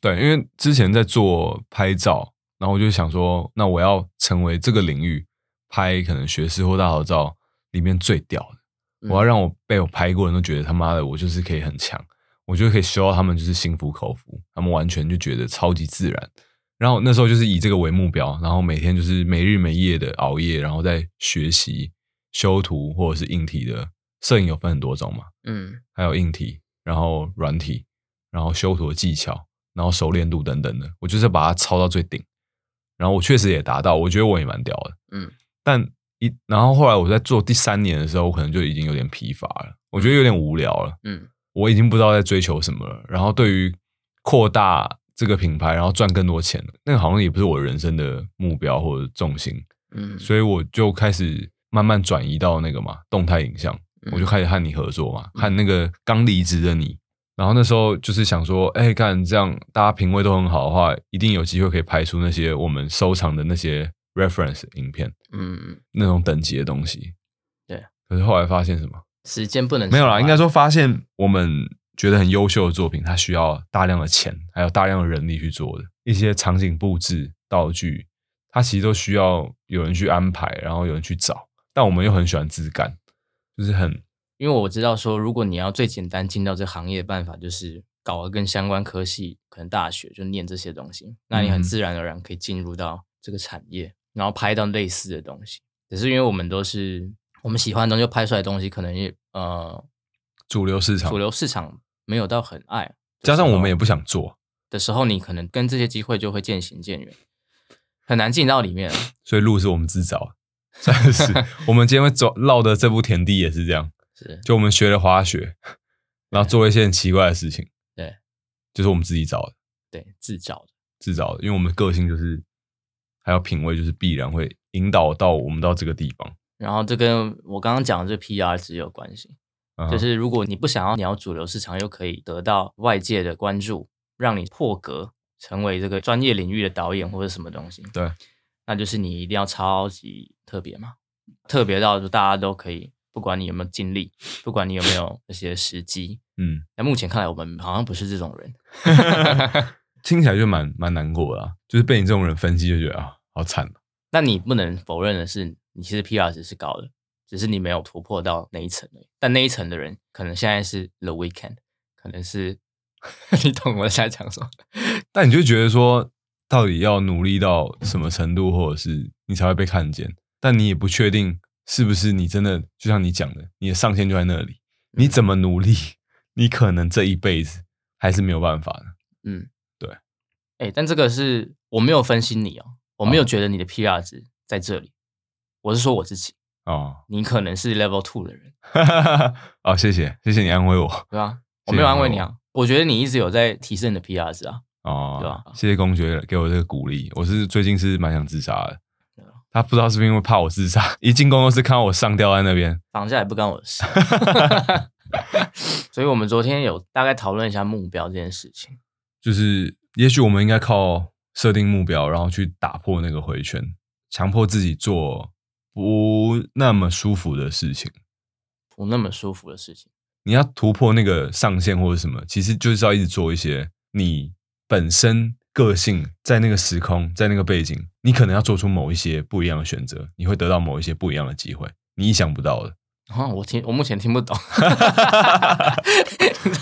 S2: 对，因为之前在做拍照，然后我就想说，那我要成为这个领域拍可能学士或大头照里面最屌的，
S1: 嗯
S2: 我要让我被我拍过的人都觉得他妈的我就是可以很强，我就可以修到他们就是心服口服，他们完全就觉得超级自然。然后那时候就是以这个为目标，然后每天就是没日没夜的熬夜，然后在学习修图或者是硬体的摄影有分很多种嘛，
S1: 嗯
S2: 还有硬体，然后软体，然后修图的技巧，然后熟练度等等的，我就是把它抄到最顶。然后我确实也达到，我觉得我也蛮屌的。
S1: 嗯
S2: 但一然后后来我在做第三年的时候，我可能就已经有点疲乏了，我觉得有点无聊了，
S1: 嗯
S2: 我已经不知道在追求什么了。然后对于扩大这个品牌，然后赚更多钱，那个好像也不是我人生的目标或者重心。
S1: 嗯，
S2: 所以我就开始慢慢转移到那个嘛动态影像，
S1: 嗯
S2: 我就开始和你合作嘛，和那个刚离职的你。然后那时候就是想说，哎、看这样大家品味都很好的话，一定有机会可以拍出那些我们收藏的那些 reference 影片
S1: 嗯，
S2: 那种等级的东西。
S1: 对。
S2: 可是后来发现什么？
S1: 时间不能
S2: 没有啦，
S1: 啦，
S2: 应该说发现我们觉得很优秀的作品，它需要大量的钱，还有大量的人力去做的一些场景布置、道具，它其实都需要有人去安排，然后有人去找。但我们又很喜欢自干，就是很
S1: 因为我知道说，如果你要最简单进到这行业的办法，就是搞个跟相关科系，可能大学就念这些东西，那你很
S2: 嗯
S1: 自然而然可以进入到这个产业，然后拍到类似的东西。只是因为我们都是我们喜欢的东西，就拍出来的东西可能也呃
S2: 主流市场
S1: 主，流市场没有到很爱，
S2: 加上我们也不想做，
S1: 的时候，你可能跟这些机会就会渐行渐远，很难进到里面。
S2: 所以路是我们自找的。真的是，我们今天会走绕的这步田地也是这样，
S1: 是，
S2: 就我们学了滑雪，然后做一些很奇怪的事情，
S1: 对
S2: 就是我们自己找的。
S1: 对，自找的。
S2: 自找的，因为我们个性就是还有品味，就是必然会引导到我们到这个地方。
S1: 然后这跟我刚刚讲的这 PR 值有关系。就是如果你不想要鸟主流市场，又可以得到外界的关注，让你破格成为这个专业领域的导演或者什么东西，
S2: 对，
S1: 那就是你一定要超级特别嘛，特别到就大家都可以，不管你有没有尽力，不管你有没有那些时机，
S2: 嗯，
S1: 那目前看来我们好像不是这种人。
S2: 听起来就蛮蛮难过的、啊，就是被你这种人分析，就觉得啊，好惨、啊。
S1: 但你不能否认的是，你其实 PR 值是高的，只是你没有突破到那一层而已。但那一层的人，可能现在是 The Weekend，可能是 你懂我在讲什么？
S2: 但你就觉得说，到底要努力到什么程度，或者是你才会被看见？但你也不确定是不是你真的，就像你讲的，你的上限就在那里。你怎么努力，你可能这一辈子还是没有办法的。
S1: 嗯，
S2: 对。
S1: 哎，但这个是我没有分析你哦，我没有觉得你的 PR 值在这里，我是说我自己
S2: 哦。
S1: 你可能是 Level Two 的人。
S2: 哦，谢谢，谢谢你安慰我。
S1: 对啊，我没有安慰你啊，我觉得你一直有在提升你的 PR 值啊。
S2: 哦，
S1: 对吧？
S2: 谢谢公爵给我这个鼓励。我是最近是蛮想自杀的。他不知道是不是因为怕我自杀，一进工作室看到我上吊在那边，
S1: 绑架也不关我的事。所以，我们昨天有大概讨论一下目标这件事情。
S2: 就是，也许我们应该靠设定目标，然后去打破那个回圈，强迫自己做不那么舒服的事情。
S1: 不那么舒服的事情，
S2: 你要突破那个上限或者什么，其实就是要一直做一些你本身个性在那个时空，在那个背景，你可能要做出某一些不一样的选择，你会得到某一些不一样的机会，你意想不到的。
S1: 啊，我听我目前听不懂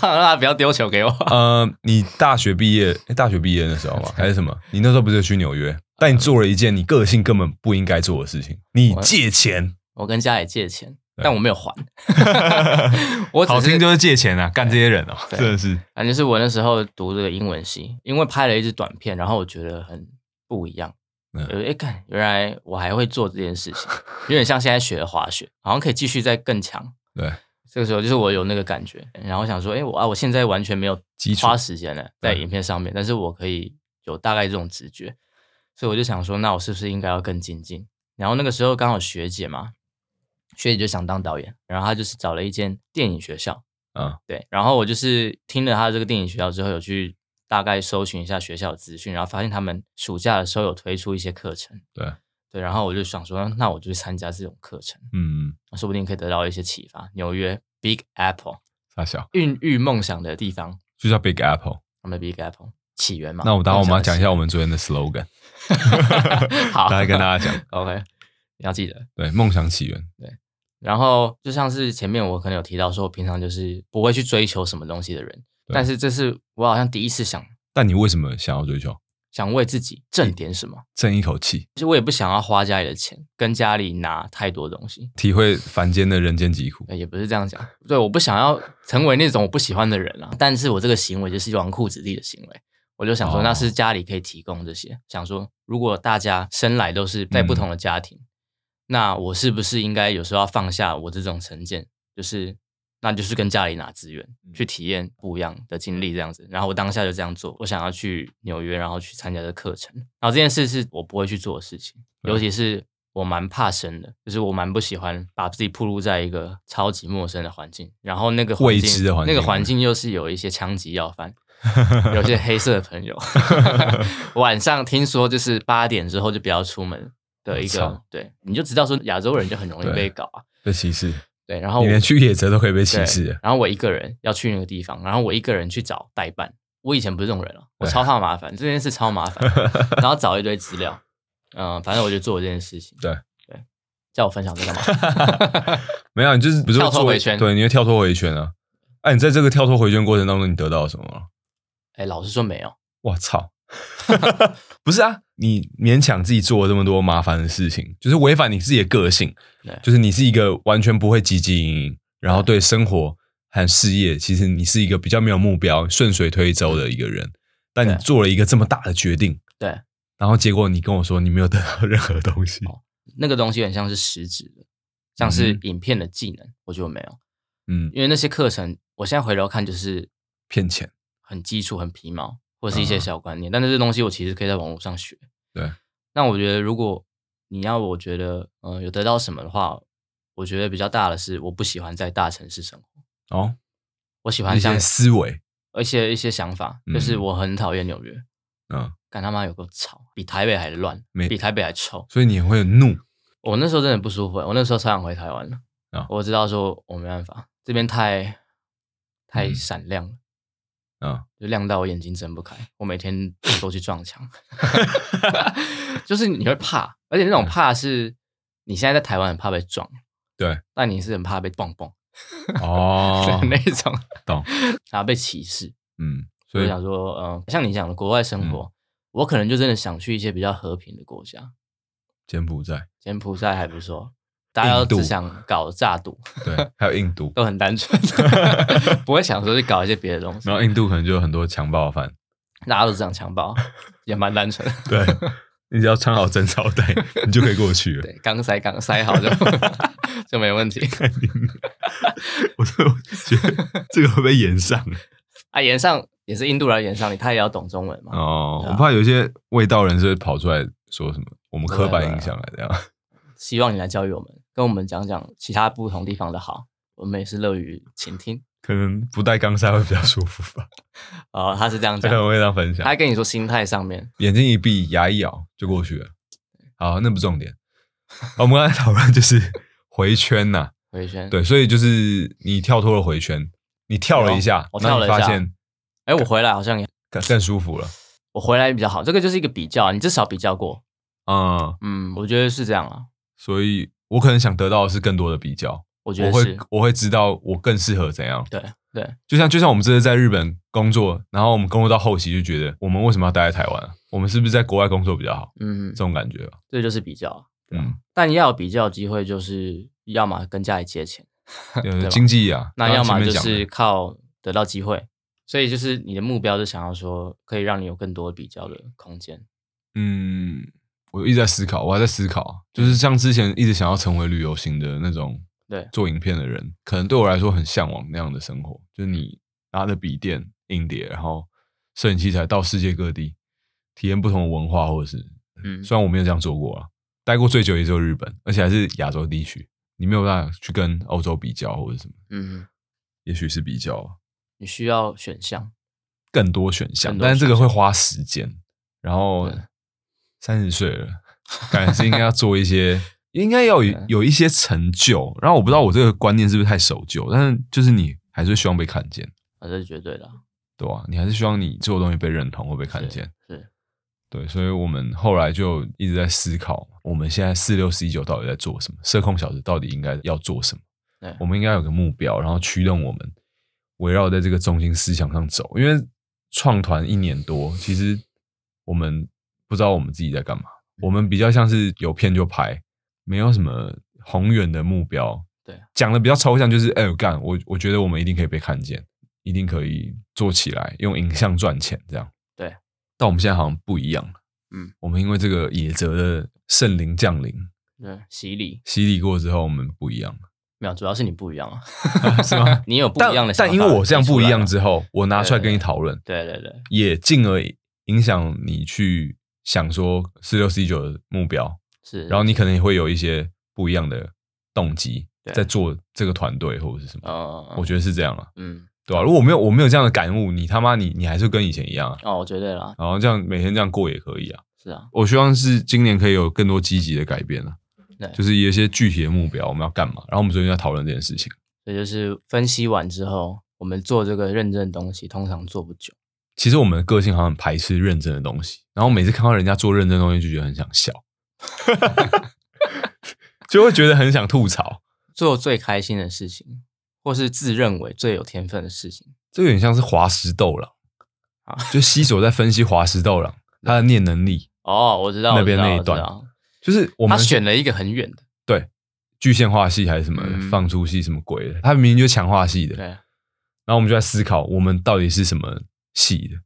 S1: 让他不要丢球给我。
S2: 呃，你大学毕业，大学毕业的时候吗？还是什么？你那时候不是去纽约？但你做了一件你个性根本不应该做的事情，你借钱。
S1: 我跟家里借钱，但我没有还。我
S2: 好听就是借钱啊，干这些人哦，真的是。
S1: 反正是我那时候读这个英文系，因为拍了一支短片，然后我觉得很不一样。呃，哎，看，原来我还会做这件事情，有点像现在学的滑雪，好像可以继续再更强。
S2: 对，
S1: 这个时候就是我有那个感觉，然后想说，哎，我啊，我现在完全没有花时间了在影片上面，但是我可以有大概这种直觉，所以我就想说，那我是不是应该要更精进？然后那个时候刚好学姐嘛，学姐就想当导演，然后她就是找了一间电影学校，嗯，对，然后我就是听了她这个电影学校之后，有去。大概搜寻一下学校的资讯，然后发现他们暑假的时候有推出一些课程。
S2: 对
S1: 对，然后我就想说，那我就去参加这种课程，嗯，说不定可以得到一些启发。纽约 Big Apple，
S2: 大小
S1: 孕育梦想的地方，
S2: 就叫 Big Apple。
S1: 我们的 Big Apple 起源嘛。
S2: 那我等会我们要讲一下我们昨天的 slogan，
S1: 好，
S2: 来跟大家讲。
S1: OK，你要记得，
S2: 对，梦想起源。
S1: 对，然后就像是前面我可能有提到说，我平常就是不会去追求什么东西的人。但是这是我好像第一次想，
S2: 但你为什么想要追求？
S1: 想为自己挣点什么，
S2: 挣一口气。
S1: 其实我也不想要花家里的钱，跟家里拿太多东西，
S2: 体会凡间的人间疾苦。
S1: 也不是这样讲，对，我不想要成为那种我不喜欢的人啊。但是我这个行为就是纨绔子弟的行为，我就想说，那是家里可以提供这些。想说，如果大家生来都是在不同的家庭，那我是不是应该有时候要放下我这种成见，就是。那就是跟家里拿资源去体验不一样的经历，这样子。然后我当下就这样做，我想要去纽约，然后去参加这课程。然后这件事是我不会去做的事情，尤其是我蛮怕生的，就是我蛮不喜欢把自己暴露在一个超级陌生的环境。然后那个
S2: 未知的环
S1: 境，那个环境又是有一些枪击要犯，有些黑色的朋友。晚上听说就是八点之后就不要出门的一个，对，你就知道说亚洲人就很容易被搞啊，
S2: 被歧视。
S1: 对，然后
S2: 你连去野泽都可以被歧视。
S1: 然后我一个人要去那个地方，然后我一个人去找代办。我以前不是这种人了，我超怕麻烦，这件事超麻烦。然后找一堆资料，嗯，反正我就做这件事情。
S2: 对
S1: 对，叫我分享这干嘛？
S2: 没有，你就是不是
S1: 跳脱回圈？
S2: 对，你会跳脱回圈啊？哎，你在这个跳脱回圈过程当中，你得到了什么？
S1: 哎，老实说没有。
S2: 我操！不是啊，你勉强自己做了这么多麻烦的事情，就是违反你自己的个性。就是你是一个完全不会积极营营，然后对生活和事业，其实你是一个比较没有目标、顺水推舟的一个人。但你做了一个这么大的决定，
S1: 对，
S2: 然后结果你跟我说你没有得到任何东西。
S1: 那个东西很像是实质的，像是影片的技能，我就没有。嗯，因为那些课程，我现在回头看就是
S2: 骗钱，
S1: 很基础、很皮毛。或是一些小观念，但这些东西我其实可以在网络上学。
S2: 对，
S1: 那我觉得如果你要我觉得，嗯，有得到什么的话，我觉得比较大的是，我不喜欢在大城市生活。哦，我喜欢一些
S2: 思维，
S1: 而且一些想法，就是我很讨厌纽约。嗯，干他妈有够吵，比台北还乱，比台北还臭。
S2: 所以你会怒？
S1: 我那时候真的不舒服，我那时候超想回台湾了。啊，我知道说我没办法，这边太太闪亮了。嗯，就亮到我眼睛睁不开，我每天都去撞墙，就是你会怕，而且那种怕是你现在在台湾很怕被撞，
S2: 对，
S1: 但你是很怕被蹦蹦。哦。那种，
S2: 懂，
S1: 然后被歧视，嗯，所以想说，嗯，像你讲的国外生活，我可能就真的想去一些比较和平的国家，
S2: 柬埔寨，
S1: 柬埔寨还不错，大家都只想搞炸赌，
S2: 对，还有印度，
S1: 都很单纯，不会想说去搞一些别的东西
S2: 然。后印度可能就有很多强暴犯，
S1: 大家都只想强暴，也蛮单纯。
S2: 对，你只要穿好贞操带，你就可以过去了。
S1: 对，刚塞刚塞好就就没问题。
S2: 我都觉得这个会被延上
S1: 啊，延上也是印度人延上你，他也要懂中文嘛。
S2: 哦。
S1: 啊
S2: 我怕有一些味道人是会跑出来说什么我们刻板印象来这样。
S1: 希望你来教育我们，跟我们讲讲其他不同地方的好，我们也是乐于倾听。
S2: 可能不带钢塞会比较舒服吧。
S1: 哦，他是这样讲
S2: 他可，能会这样分享
S1: 他，跟你说心态上面，
S2: 眼睛一闭，牙一咬就过去了。好，那不重点。我们刚才讨论就是回圈呐、
S1: 回圈。，
S2: 对，所以就是你跳脱了回圈，你跳了一下，那
S1: 我跳了一下
S2: 你发现
S1: 哎，我回来好像也，
S2: 更更舒服了。
S1: 我回来比较好，这个就是一个比较，你至少比较过。
S2: 嗯，
S1: 嗯，我觉得是这样啊，
S2: 所以我可能想得到的是更多的比较，我
S1: 觉得我会，
S2: 我会知道我更适合怎样。
S1: 对对，
S2: 就像就像我们这次在日本工作，然后我们工作到后期就觉得，我们为什么要待在台湾啊？我们是不是在国外工作比较好？
S1: 嗯
S2: 这，种感觉吧。
S1: 这就是比较啊。
S2: 嗯，
S1: 但要有比较机会，就是要么跟家里借钱，
S2: 经济啊，
S1: 那要么就是靠得到机会。所以就是你的目标是想要说，可以让你有更多比较的空间。
S2: 嗯，我一直在思考，我还在思考，就是像之前一直想要成为旅游型的那种
S1: 对。
S2: 做影片的人，可能对我来说很向往那样的生活，就是你拿着笔电、硬碟，然后摄影器材到世界各地体验不同的文化，或者是，
S1: 嗯。
S2: 虽然我没有这样做过啊，待过最久也只有日本，而且还是亚洲地区，你没有办法去跟欧洲比较或者什么，
S1: 嗯，
S2: 也许是比较啊
S1: 你需要选项。
S2: 更多选项，但是这个会花时间。然后
S1: 对
S2: 三十岁了，感觉是应该要做一些，应该要有有一些成就。然后我不知道我这个观念是不是太守旧，但是就是你还是希望被看见，
S1: 啊，这是绝对的啊，
S2: 对吧、你还是希望你做的东西被认同或被看见。
S1: 是
S2: 对，所以我们后来就一直在思考，我们现在四六四一九到底在做什么？社控小子到底应该要做什么？
S1: 对
S2: 我们应该有个目标，然后驱动我们围绕在这个中心思想上走。因为创团一年多，其实我们不知道我们自己在干嘛，我们比较像是有片就拍，没有什么宏远的目标。
S1: 对，
S2: 讲的比较抽象，就是哎，我干，我我觉得我们一定可以被看见，一定可以做起来，用影像赚钱这样。
S1: 对，
S2: 但我们现在好像不一样。了。
S1: 嗯，
S2: 我们因为这个野泽的圣灵降临。
S1: 对洗礼。
S2: 洗礼过之后，我们不一样。了。
S1: 没有，主要是你不一样啊，
S2: 是吗？
S1: 你有不一样的
S2: 但因为我这样不一样之后，我拿出来跟你讨论，
S1: 对对对，
S2: 也进而影响你去想说四六四一九的目标，
S1: 是，
S2: 然后你可能也会有一些不一样的动机在做这个团队或者是什么。
S1: 哦，
S2: 我觉得是这样啊，
S1: 嗯，
S2: 对吧、如果我没有我没有这样的感悟，你他妈你你还是跟以前一样啊，
S1: 哦，我绝对啦，
S2: 然后这样每天这样过也可以啊。
S1: 是啊，
S2: 我希望是今年可以有更多积极的改变啊，
S1: 对，
S2: 就是有一些具体的目标我们要干嘛，然后我们昨天在讨论这件事情。
S1: 所以就是分析完之后，我们做这个认证的东西，通常做不久。
S2: 其实我们的个性好像很排斥认真的东西，然后每次看到人家做认真的东西，就觉得很想笑，就会觉得很想吐槽。
S1: 做最开心的事情，或是自认为最有天分的事情，
S2: 这有点像是华石斗了
S1: 啊，
S2: 就西索在分析华石斗了 他的念能力，
S1: 哦，我知道
S2: 那边那一段。就是我们
S1: 他选了一个很远的，
S2: 对。具现化系还是什么、
S1: 嗯。
S2: 放出系什么鬼的，他明明就强化系的，
S1: 对。
S2: 然后我们就在思考我们到底是什么系的，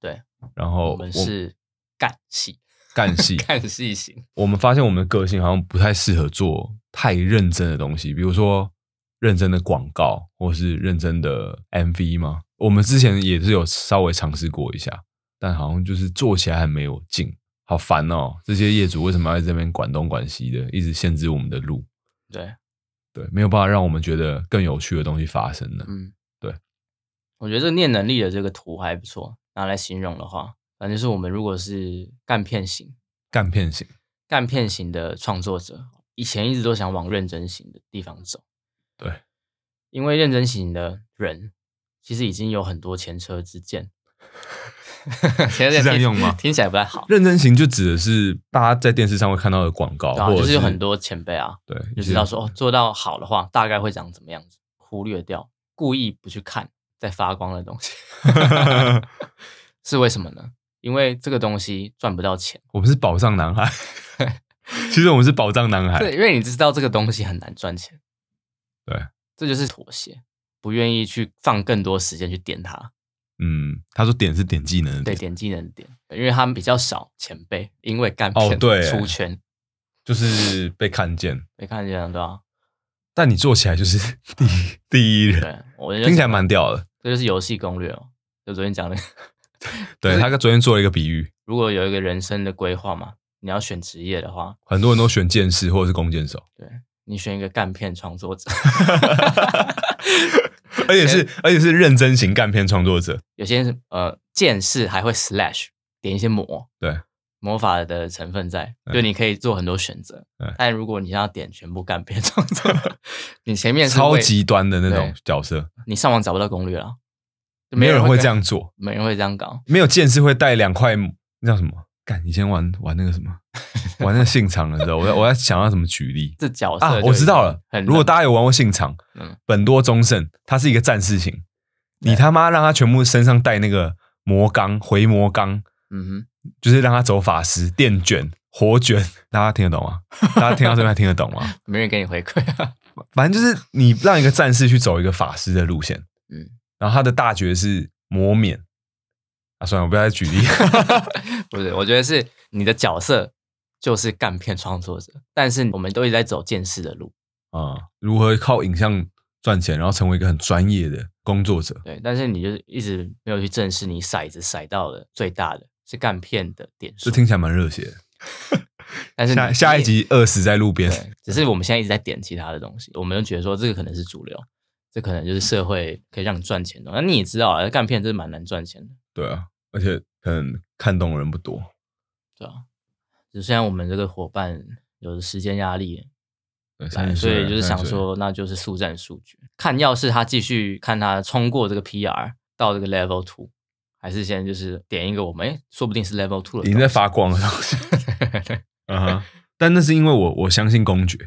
S1: 对，
S2: 然后
S1: 我们是干系，
S2: 干系，
S1: 干系型，
S2: 我们发现我们的个性好像不太适合做太认真的东西，比如说认真的广告，或是认真的 MV 吗。我们之前也是有稍微尝试过一下，但好像就是做起来还没有劲，好烦哦！这些业主为什么要在这边管东管西的，一直限制我们的路？
S1: 对，
S2: 对，没有办法让我们觉得更有趣的东西发生呢。
S1: 嗯，
S2: 对，
S1: 我觉得这个念能力的这个图还不错，拿来形容的话，反正就是我们如果是干片型、
S2: 干片型，
S1: 干片型的创作者，以前一直都想往认真型的地方走，
S2: 对，
S1: 因为认真型的人其实已经有很多前车之鉴。是
S2: 是这样用吗
S1: 听起来不太好，
S2: 认真型就指的是大家在电视上会看到的广告，
S1: 对啊，
S2: 或者
S1: 就是有很多前辈啊，
S2: 对，
S1: 就知道说哦，做到好的话，大概会长怎么样子，忽略掉，故意不去看在发光的东西，是为什么呢？因为这个东西赚不到钱。
S2: 我们是宝藏男孩，其实我们是宝藏男孩。
S1: 对，因为你知道这个东西很难赚钱，
S2: 对，
S1: 这就是妥协，不愿意去放更多时间去点它。
S2: 嗯，他说点是点技能的
S1: 对，
S2: 点，
S1: 技能点，因为他们比较少前辈，因为干片
S2: 哦对
S1: 出圈，
S2: 就是被看见，
S1: 被看见了对吧？
S2: 但你做起来就是 第一第一人，
S1: 对，我就
S2: 听起来蛮屌的。
S1: 这就是游戏攻略哦。就昨天讲的，
S2: 对他昨天做了一个比喻，
S1: 如果有一个人生的规划嘛，你要选职业的话，
S2: 很多人都选剑士或者是弓箭手，
S1: 对你选一个干片创作者，
S2: 而且是而且是认真型干片创作者。
S1: 有些呃剑士还会 slash 点一些魔，
S2: 对，
S1: 魔法的成分在，
S2: 对
S1: 就你可以做很多选择
S2: 对。
S1: 但如果你要点全部干片创作，你前面是会
S2: 超极端的那种角色，
S1: 你上网找不到攻略了，就
S2: 没有人会
S1: 跟
S2: 这样做，
S1: 没人会这样搞。
S2: 没有剑士会带两块那叫什么？干，以前玩玩那个什么，玩那个信长的时候，我在我在想要怎么举例
S1: 这角色
S2: 啊？我知道了
S1: 很，
S2: 如果大家有玩过信长，
S1: 嗯
S2: 本多忠胜，他是一个战士型，
S1: 对
S2: 你他妈让他全部身上带那个魔钢回魔钢，
S1: 嗯
S2: 就是让他走法师电卷火卷，大家听得懂吗？大家听到这边还听得懂吗？
S1: 没人给你回馈啊。
S2: 反正就是你让一个战士去走一个法师的路线，
S1: 嗯，
S2: 然后他的大绝是磨免啊，算了，我不要再举例。
S1: 不是，我觉得是你的角色就是干片创作者，但是我们都一直在走剑士的路，
S2: 啊、如何靠影像赚钱，然后成为一个很专业的工作者？
S1: 对，但是你就是一直没有去正视你骰子骰到的最大的是干片的点数，
S2: 这听起来蛮热血的。
S1: 但是你
S2: 下下一集饿死在路边，
S1: 对，只是我们现在一直在点其他的东西，我们就觉得说这个可能是主流，这可能就是社会可以让你赚钱的。那你也知道啊，干片真的蛮难赚钱的，
S2: 对啊，而且可能看懂的人不多。
S1: 对啊、只虽然我们这个伙伴有时间压力，
S2: 对，
S1: 来
S2: ，30
S1: 所以就是想
S2: ，30岁了
S1: 说，那就是速战速决，看要是他继续看他冲过这个 PR 到这个 Level Two，还是先就是点一个我们，哎说不定是 Level Two 了，
S2: 已经在发光了。嗯哼，但那是因为我我相信公爵，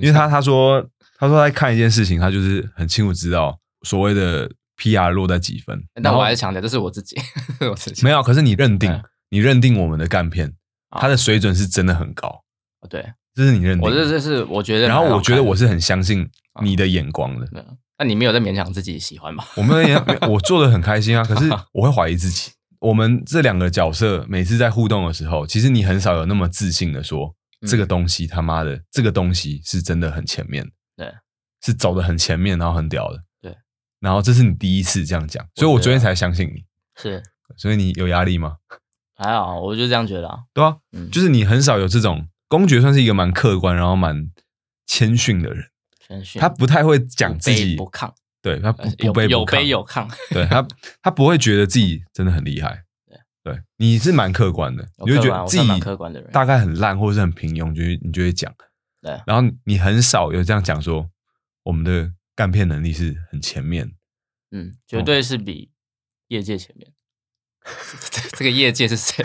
S2: 因为他他说他说他在看一件事情，他就是很清楚知道所谓的 PR 落在几分。
S1: 但我还是强调，这是我自己，我自己
S2: 没有，可是你认定
S1: 嗯
S2: 你认定我们的干片，
S1: 啊
S2: 它的水准是真的很高，
S1: 哦对，
S2: 这是你认定的。
S1: 我这这是我觉得
S2: 然后我觉得我是很相信你的眼光的。
S1: 那你没有在勉强自己喜欢吗？
S2: 我们也 我做的很开心啊，可是 我会怀疑自己。我们这两个角色每次在互动的时候，其实你很少有那么自信的说，
S1: 嗯
S2: 这个东西他妈的，这个东西是真的很前面，
S1: 对，
S2: 是走的很前面，然后很屌的，
S1: 对。
S2: 然后这是你第一次这样讲，所以我昨天才相信你。
S1: 是
S2: 所以你有压力吗？
S1: 还好，我就这样觉得啊。
S2: 对啊，
S1: 嗯，
S2: 就是你很少有这种公爵，算是一个蛮客观，然后蛮谦逊的人。
S1: 谦逊，
S2: 他不太会讲自己对他不不卑不亢
S1: 有卑有亢，
S2: 对他，他不会觉得自己真的很厉害。
S1: 对
S2: 对，你是蛮客观的，你就觉得自己
S1: 客观的人
S2: 大概很烂或者是很平庸，就会你就会讲。
S1: 对
S2: 然后你很少有这样讲说，我们的干片能力是很前面。
S1: 嗯，
S2: 哦
S1: 绝对是比业界前面。这个业界是谁？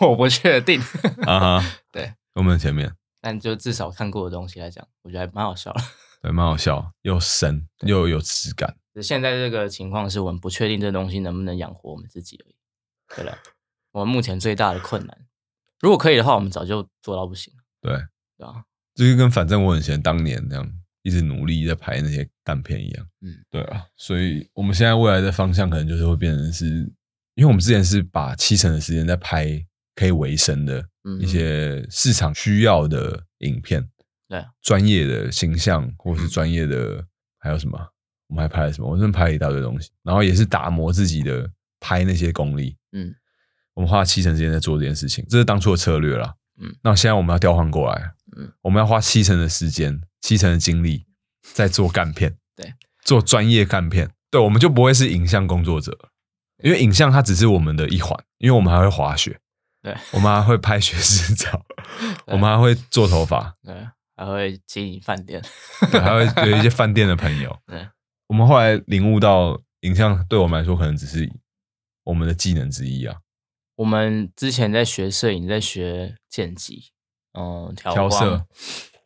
S1: 我我不确定，
S2: 啊哈，
S1: 对，
S2: 我们的前面，
S1: 但就至少看过的东西来讲，我觉得还蛮好笑的。
S2: 对，蛮好笑，又深又有质感。
S1: 现在这个情况是我们不确定这东西能不能养活我们自己而已。对了，我们目前最大的困难，如果可以的话，我们早就做到不行了，
S2: 对，
S1: 对吧？
S2: 就是跟反正我很闲当年那样一直努力在拍那些干片一样。
S1: 嗯，
S2: 对啊，所以我们现在未来的方向可能就是会变成是，因为我们之前是把七成的时间在拍可以维生的
S1: 嗯
S2: 一些市场需要的影片，
S1: 对。啊，
S2: 专业的形象或是专业的还有什么，我们还拍了什么？我真的拍了一大堆东西，然后也是打磨自己的拍那些功力。
S1: 嗯，
S2: 我们花了七成时间在做这件事情，这是当初的策略啦。
S1: 嗯，
S2: 那现在我们要调换过来，
S1: 嗯，
S2: 我们要花七成的时间、七成的精力在做干片，
S1: 对，
S2: 做专业干片，对，我们就不会是影像工作者，因为影像它只是我们的一环，因为我们还会滑雪，
S1: 对
S2: 我们还会拍学士照，我们还会做头发，
S1: 对，还会经营饭店，
S2: 对，还会有一些饭店的朋友。
S1: 对，
S2: 我们后来领悟到，影像对我们来说可能只是我们的技能之一啊。
S1: 我们之前在学摄影，在学剪辑，嗯，调
S2: 调色，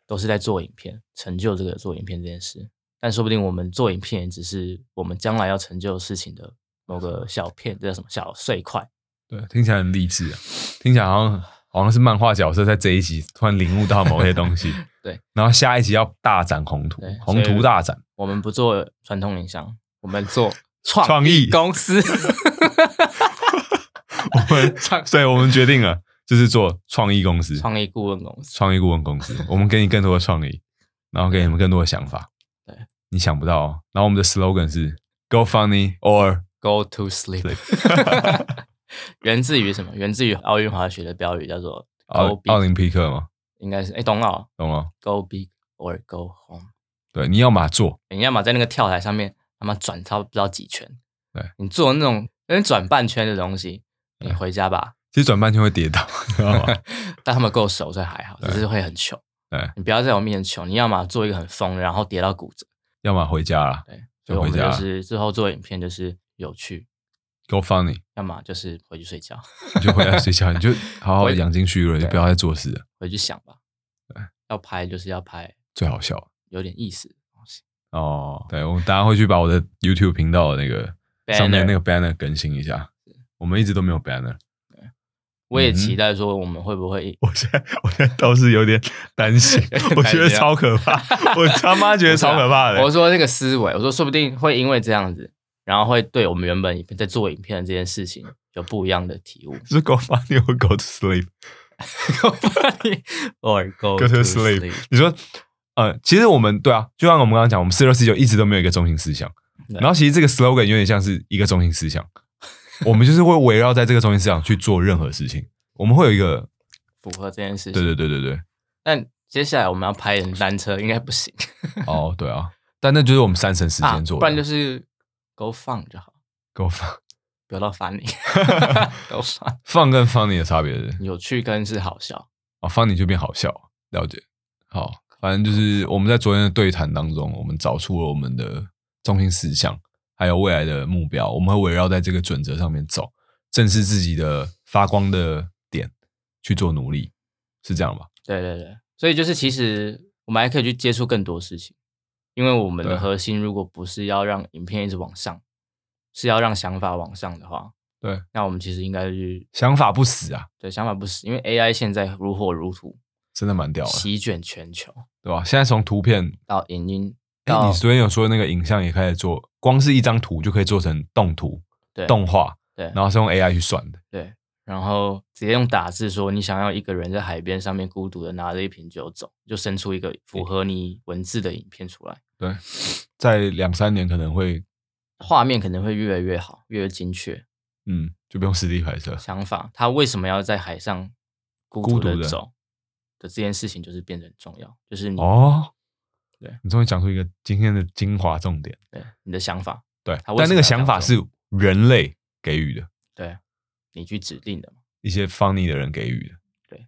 S1: 都是在做影片，成就这个做影片这件事。但说不定我们做影片，也只是我们将来要成就事情的某个小片，这叫什么小碎块。
S2: 对，听起来很励志啊，听起来好像好像是漫画角色在这一集突然领悟到某些东西。
S1: 对，
S2: 然后下一集要大展宏图，宏图大展。
S1: 我们不做传统影像，我们做 创
S2: 创意
S1: 公司。
S2: 我们所以我们决定了，就是做创意公司、
S1: 创意顾问公司。
S2: 创意顾问公司。我们给你更多的创意，然后给你们更多的想法。
S1: 对，
S2: 你想不到哦。然后我们的 slogan 是 “Go funny or
S1: Go to sleep，源自于什么？源自于奥运滑雪的标语叫做 “Go
S2: 奥奥林匹克”吗，
S1: 应该是哎，冬奥
S2: 懂了
S1: ？“Go big or go home”。
S2: 对，你要么做，
S1: 你要么在那个跳台上面，他妈转超不知道几圈。
S2: 对
S1: 你做那种有点转半圈的东西，你回家吧。
S2: 其实转半圈会跌倒，你知道吗？
S1: 但他们够熟，所以还好，只是会很糗。
S2: 对，
S1: 你不要在我面前糗，你要么做一个很疯，然后跌到骨折。
S2: 要么回家了
S1: 对，所以我们
S2: 就回家
S1: 就是之后做影片就是有趣，
S2: ，Go funny，
S1: 要么就是回去睡觉，
S2: 你就回来睡觉，你就 好好
S1: 回
S2: 养精蓄锐，就不要再做事。了，
S1: 回去想吧。
S2: 对，
S1: 要拍就是要拍
S2: 最好笑。
S1: 有点意思的东西。
S2: 哦，对，我大家会去把我的 YouTube 频道的那个上面那个 banner 更新一下。我们一直都没有 banner，
S1: 我也
S2: 嗯
S1: 期待说我们会不会
S2: 我现在我现在倒是有点担心，我觉得超可怕，我他妈觉得超可怕的。
S1: 我说那个思维，我说说不定会因为这样子，然后会对我们原本在做影片的这件事情有不一样的体悟。
S2: 是 Go funny or go to sleep。
S1: Go funny or go
S2: Go to sleep
S1: sleep。
S2: 你说，呃，其实我们对啊，就像我们刚刚讲，我们四六四九一直都没有一个中心思想。然后其实这个 slogan 有点像是一个中心思想，我们就是会围绕在这个中心思想去做任何事情。我们会有一个，
S1: 符合这件事情。
S2: 对对对对对，
S1: 但接下来我们要拍人单车，应该不行。
S2: 哦对啊，但那就是我们三省时
S1: 啊
S2: 间做的，
S1: 不然就是 go fun 就好，
S2: 够放
S1: 不要到 funny。go fun
S2: 放跟 funny 的差别是，
S1: 有趣跟是好笑。
S2: 哦 funny 就变好笑，了解。好，反正就是我们在昨天的对谈当中，我们找出了我们的中心思想，还有未来的目标，我们会围绕在这个准则上面走，正视自己的发光的点，去做努力，是这样吧？
S1: 对对对，所以就是其实我们还可以去接触更多事情，因为我们的核心如果不是要让影片一直往上，是要让想法往上的话，
S2: 对，
S1: 那我们其实应该去
S2: 想法不死啊，
S1: 对想法不死，因为 AI 现在如火如荼，
S2: 真的蛮屌的，
S1: 席卷全球，
S2: 对吧？现在从图片，
S1: 到影音，
S2: 哎，
S1: 到
S2: 你昨天有说那个影像也开始做，光是一张图就可以做成动图、
S1: 对
S2: 动画，
S1: 对
S2: 然后是用 AI 去算的，
S1: 对，然后直接用打字说你想要一个人在海边上面孤独的拿着一瓶酒走，就生出一个符合你文字的影片出来，
S2: 对，在两三年可能会，
S1: 画面可能会越来越好，越来越精确。
S2: 嗯，就不用实地拍摄，
S1: 想法，他为什么要在海上孤独
S2: 的
S1: 的走的这件事情，就是变得很重要，就是你、
S2: 哦，
S1: 对
S2: 你终于讲出一个今天的精华重点。
S1: 对你的想法，
S2: 对，但那个想法是人类给予的，
S1: 对你去指定的嘛，
S2: 一些 funny 的人给予的，对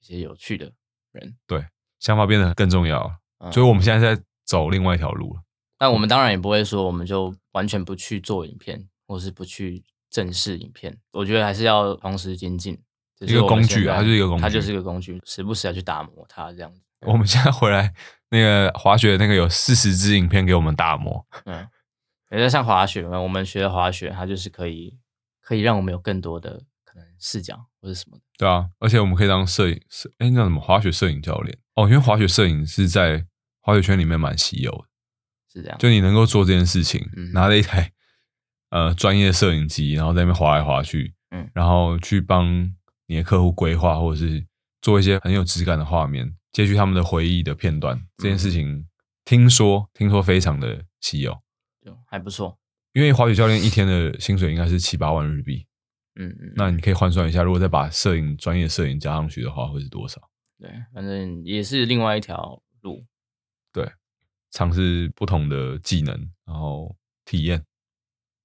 S1: 一些有趣的人。
S2: 对，想法变得更重要。
S1: 嗯
S2: 所以我们现在在走另外一条路了。
S1: 但我们当然也不会说我们就完全不去做影片，或是不去正视影片。我觉得还是要同时精进，
S2: 一个工具啊它就是一个工具
S1: 它就是一个工具，时不时要去打磨它这样子。
S2: 我们现在回来，那个滑雪那个有四十支影片给我们打磨，
S1: 嗯，也在像滑雪嘛，我们学的滑雪，它就是可以可以让我们有更多的可能视角或者什么的。
S2: 对啊，而且我们可以当摄影师，哎，那什么滑雪摄影教练哦，因为滑雪摄影是在滑雪圈里面蛮稀有的，
S1: 是这样，
S2: 就你能够做这件事情，
S1: 嗯
S2: 拿着一台呃专业摄影机，然后在那边滑来滑去，
S1: 嗯
S2: 然后去帮你的客户规划或者是做一些很有质感的画面，截取他们的回忆的片段，这件事情听说听说非常的稀有，
S1: 就还不错。
S2: 因为滑雪教练一天的薪水应该是七八万日币，
S1: 嗯嗯，
S2: 那你可以换算一下，如果再把摄影专业摄影加上去的话，会是多少？
S1: 对，反正也是另外一条路。
S2: 对，尝试不同的技能，然后体验。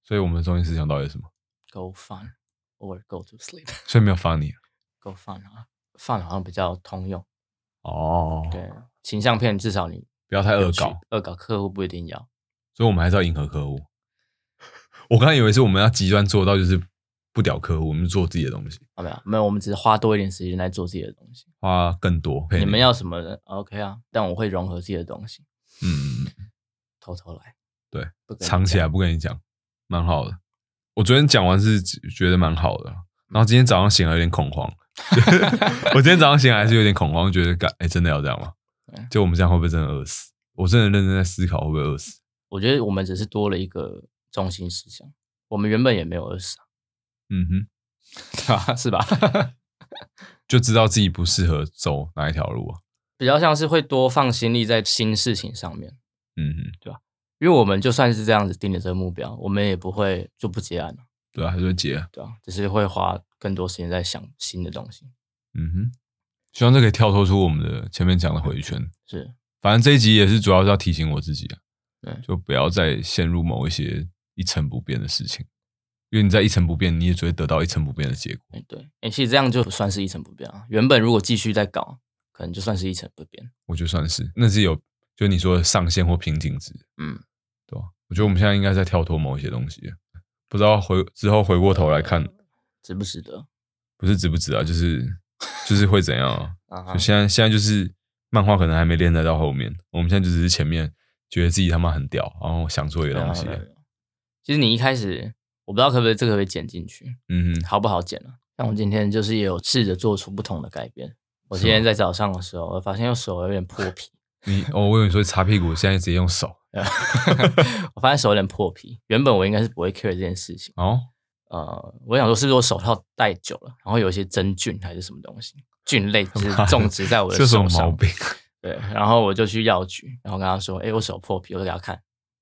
S2: 所以我们的中心思想到底是什么
S1: ？Go fun or go to sleep。
S2: 所以没有 funny
S1: Go fun 啊，fun 好像比较通用。
S2: 哦，
S1: 对，形象片至少你
S2: 不要太恶搞，
S1: 恶搞客户不一定要。
S2: 所以我们还是要迎合客户。我刚才以为是我们要极端做到就是不屌客户，我们做自己的东西，
S1: 啊，没有没有，我们只是花多一点时间来做自己的东西。
S2: 花更多。
S1: 你们要什么人？OK 啊，但我会融合自己的东西，
S2: 嗯，
S1: 偷偷来。
S2: 对，藏起来不跟你讲，蛮好的。我昨天讲完是觉得蛮好的，然后今天早上醒来有点恐慌，我今天早上醒来还是有点恐慌，觉得干哎、真的要这样吗
S1: 对？
S2: 就我们这样会不会真的饿死？我真的认真在思考会不会饿死。
S1: 我觉得我们只是多了一个中心思想，我们原本也没有饿死啊，
S2: 嗯哼？
S1: 是吧？
S2: 就知道自己不适合走哪一条路啊。
S1: 比较像是会多放心力在新事情上面，
S2: 嗯哼，
S1: 因为我们就算是这样子定了这个目标，我们也不会就不结案了，
S2: 对啊，还是会结啊。
S1: 对啊，只是会花更多时间在想新的东西。
S2: 嗯哼，希望这可以跳脱出我们的前面讲的回圈。
S1: 是，
S2: 反正这一集也是主要是要提醒我自己啊，
S1: 对
S2: 就不要再陷入某一些一成不变的事情，因为你在一成不变，你也只会得到一成不变的结果。
S1: 哎、对，哎、其实这样就算是一成不变啊。原本如果继续在搞，可能就算是一成不变。
S2: 我觉得算是，那是有就你说的上限或瓶颈值，
S1: 嗯，
S2: 对吧？我觉得我们现在应该在跳脱某一些东西，不知道回之后回过头来看，
S1: 值不值得？
S2: 不是值不值啊，就是 就是会怎样啊？就现在现在就是漫画可能还没连载到后面，我们现在就只是前面觉得自己他妈很屌，然后想做一个东西
S1: 其实你一开始，我不知道可不可以这个可以剪进去，
S2: 嗯哼，
S1: 好不好剪啊？像我今天就是也有试着做出不同的改变。我今天在早上的时候，我发现我手有点破皮，
S2: 你哦，我以为你说擦屁股，现在直接用手
S1: 我发现手有点破皮。原本我应该是不会 care 这件事情，
S2: 哦，
S1: 呃，我想说是不是我手套戴久了，然后有一些真菌还是什么东西，菌类就是种植在我的
S2: 这什么
S1: 手上。
S2: 毛病？
S1: 对，然后我就去药局，然后跟他说：“哎、我手破皮，我就给他看，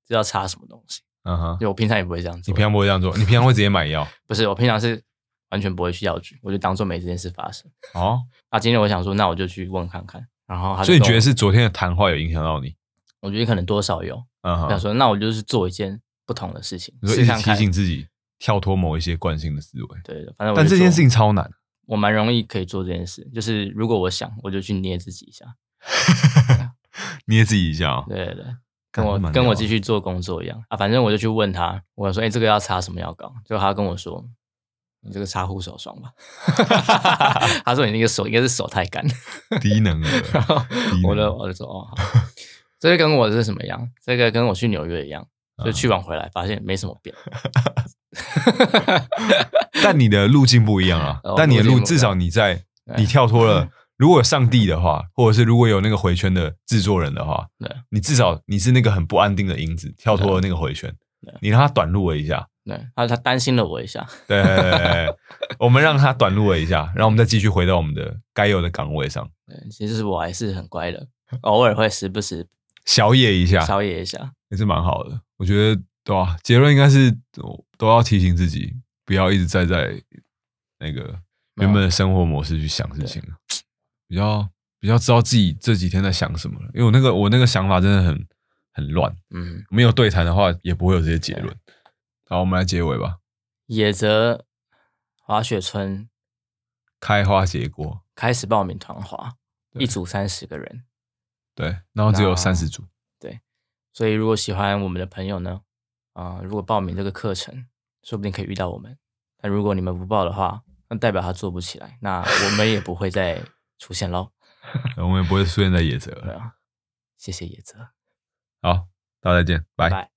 S1: 这要擦什么东西。
S2: 嗯哼
S1: 因，为我平常也不会这样做。
S2: 你平常不会这样做，你平常会直接买药
S1: 不是我平常是完全不会去药局，我就当做没这件事发生。
S2: 哦，
S1: 那今天我想说，那我就去问看看。然后他就
S2: 所以你觉得是昨天的谈话有影响到你？
S1: 我觉得可能多少有。
S2: 嗯哼，
S1: 我想说，那我就是做一件不同的事情，
S2: 你说一直提。醒自己跳脱某一些惯性的思维，
S1: 对的，反正我
S2: 但这件事情超难。
S1: 我蛮容易可以做这件事，就是如果我想，我就去捏自己一下。
S2: 捏自己一下哦，
S1: 对对对，跟我跟我继续做工作一样啊。反正我就去问他，我说：“哎、这个要擦什么药膏？”结果他跟我说：“你这个擦护手霜吧。”他说：“你那个手应该是手太干。
S2: 低能儿，
S1: 然后我就我就说：“哦，好。”这个跟我是什么样？这个跟我去纽约一样，
S2: 嗯
S1: 就去完回来发现没什么变。
S2: 但你的路径不一样啊
S1: 哦。
S2: 但你的路至少你在你跳脱了。如果有上帝的话，或者是如果有那个回圈的制作人的话
S1: 对，
S2: 你至少你是那个很不安定的因子，跳脱了那个回圈，你让他短路了一下。
S1: 对，他他担心了我一下。
S2: 对我们让他短路了一下，然后我们再继续回到我们的该有的岗位上，
S1: 对，其实我还是很乖的，偶尔会时不时
S2: 小野一下，
S1: 小野一下。
S2: 也是蛮好的。我觉得对吧、结论应该是都都要提醒自己，不要一直在在那个原本的生活模式去想事情，比较比较知道自己这几天在想什么了。因为我那个我那个想法真的很很乱，
S1: 嗯，
S2: 没有对谈的话，也不会有这些结论。好，我们来结尾吧。
S1: 野泽滑雪村
S2: 开花结果，
S1: 开始报名团滑，一组三十个人。
S2: 对，然后只有三十组，对
S1: 所以如果喜欢我们的朋友呢，啊、如果报名这个课程，说不定可以遇到我们。但如果你们不报的话，那代表他做不起来，那我们也不会再出现喽。
S2: 我们也不会出现在野泽了。
S1: 对啊，谢谢野泽，
S2: 好，大家再见，拜。
S1: 拜。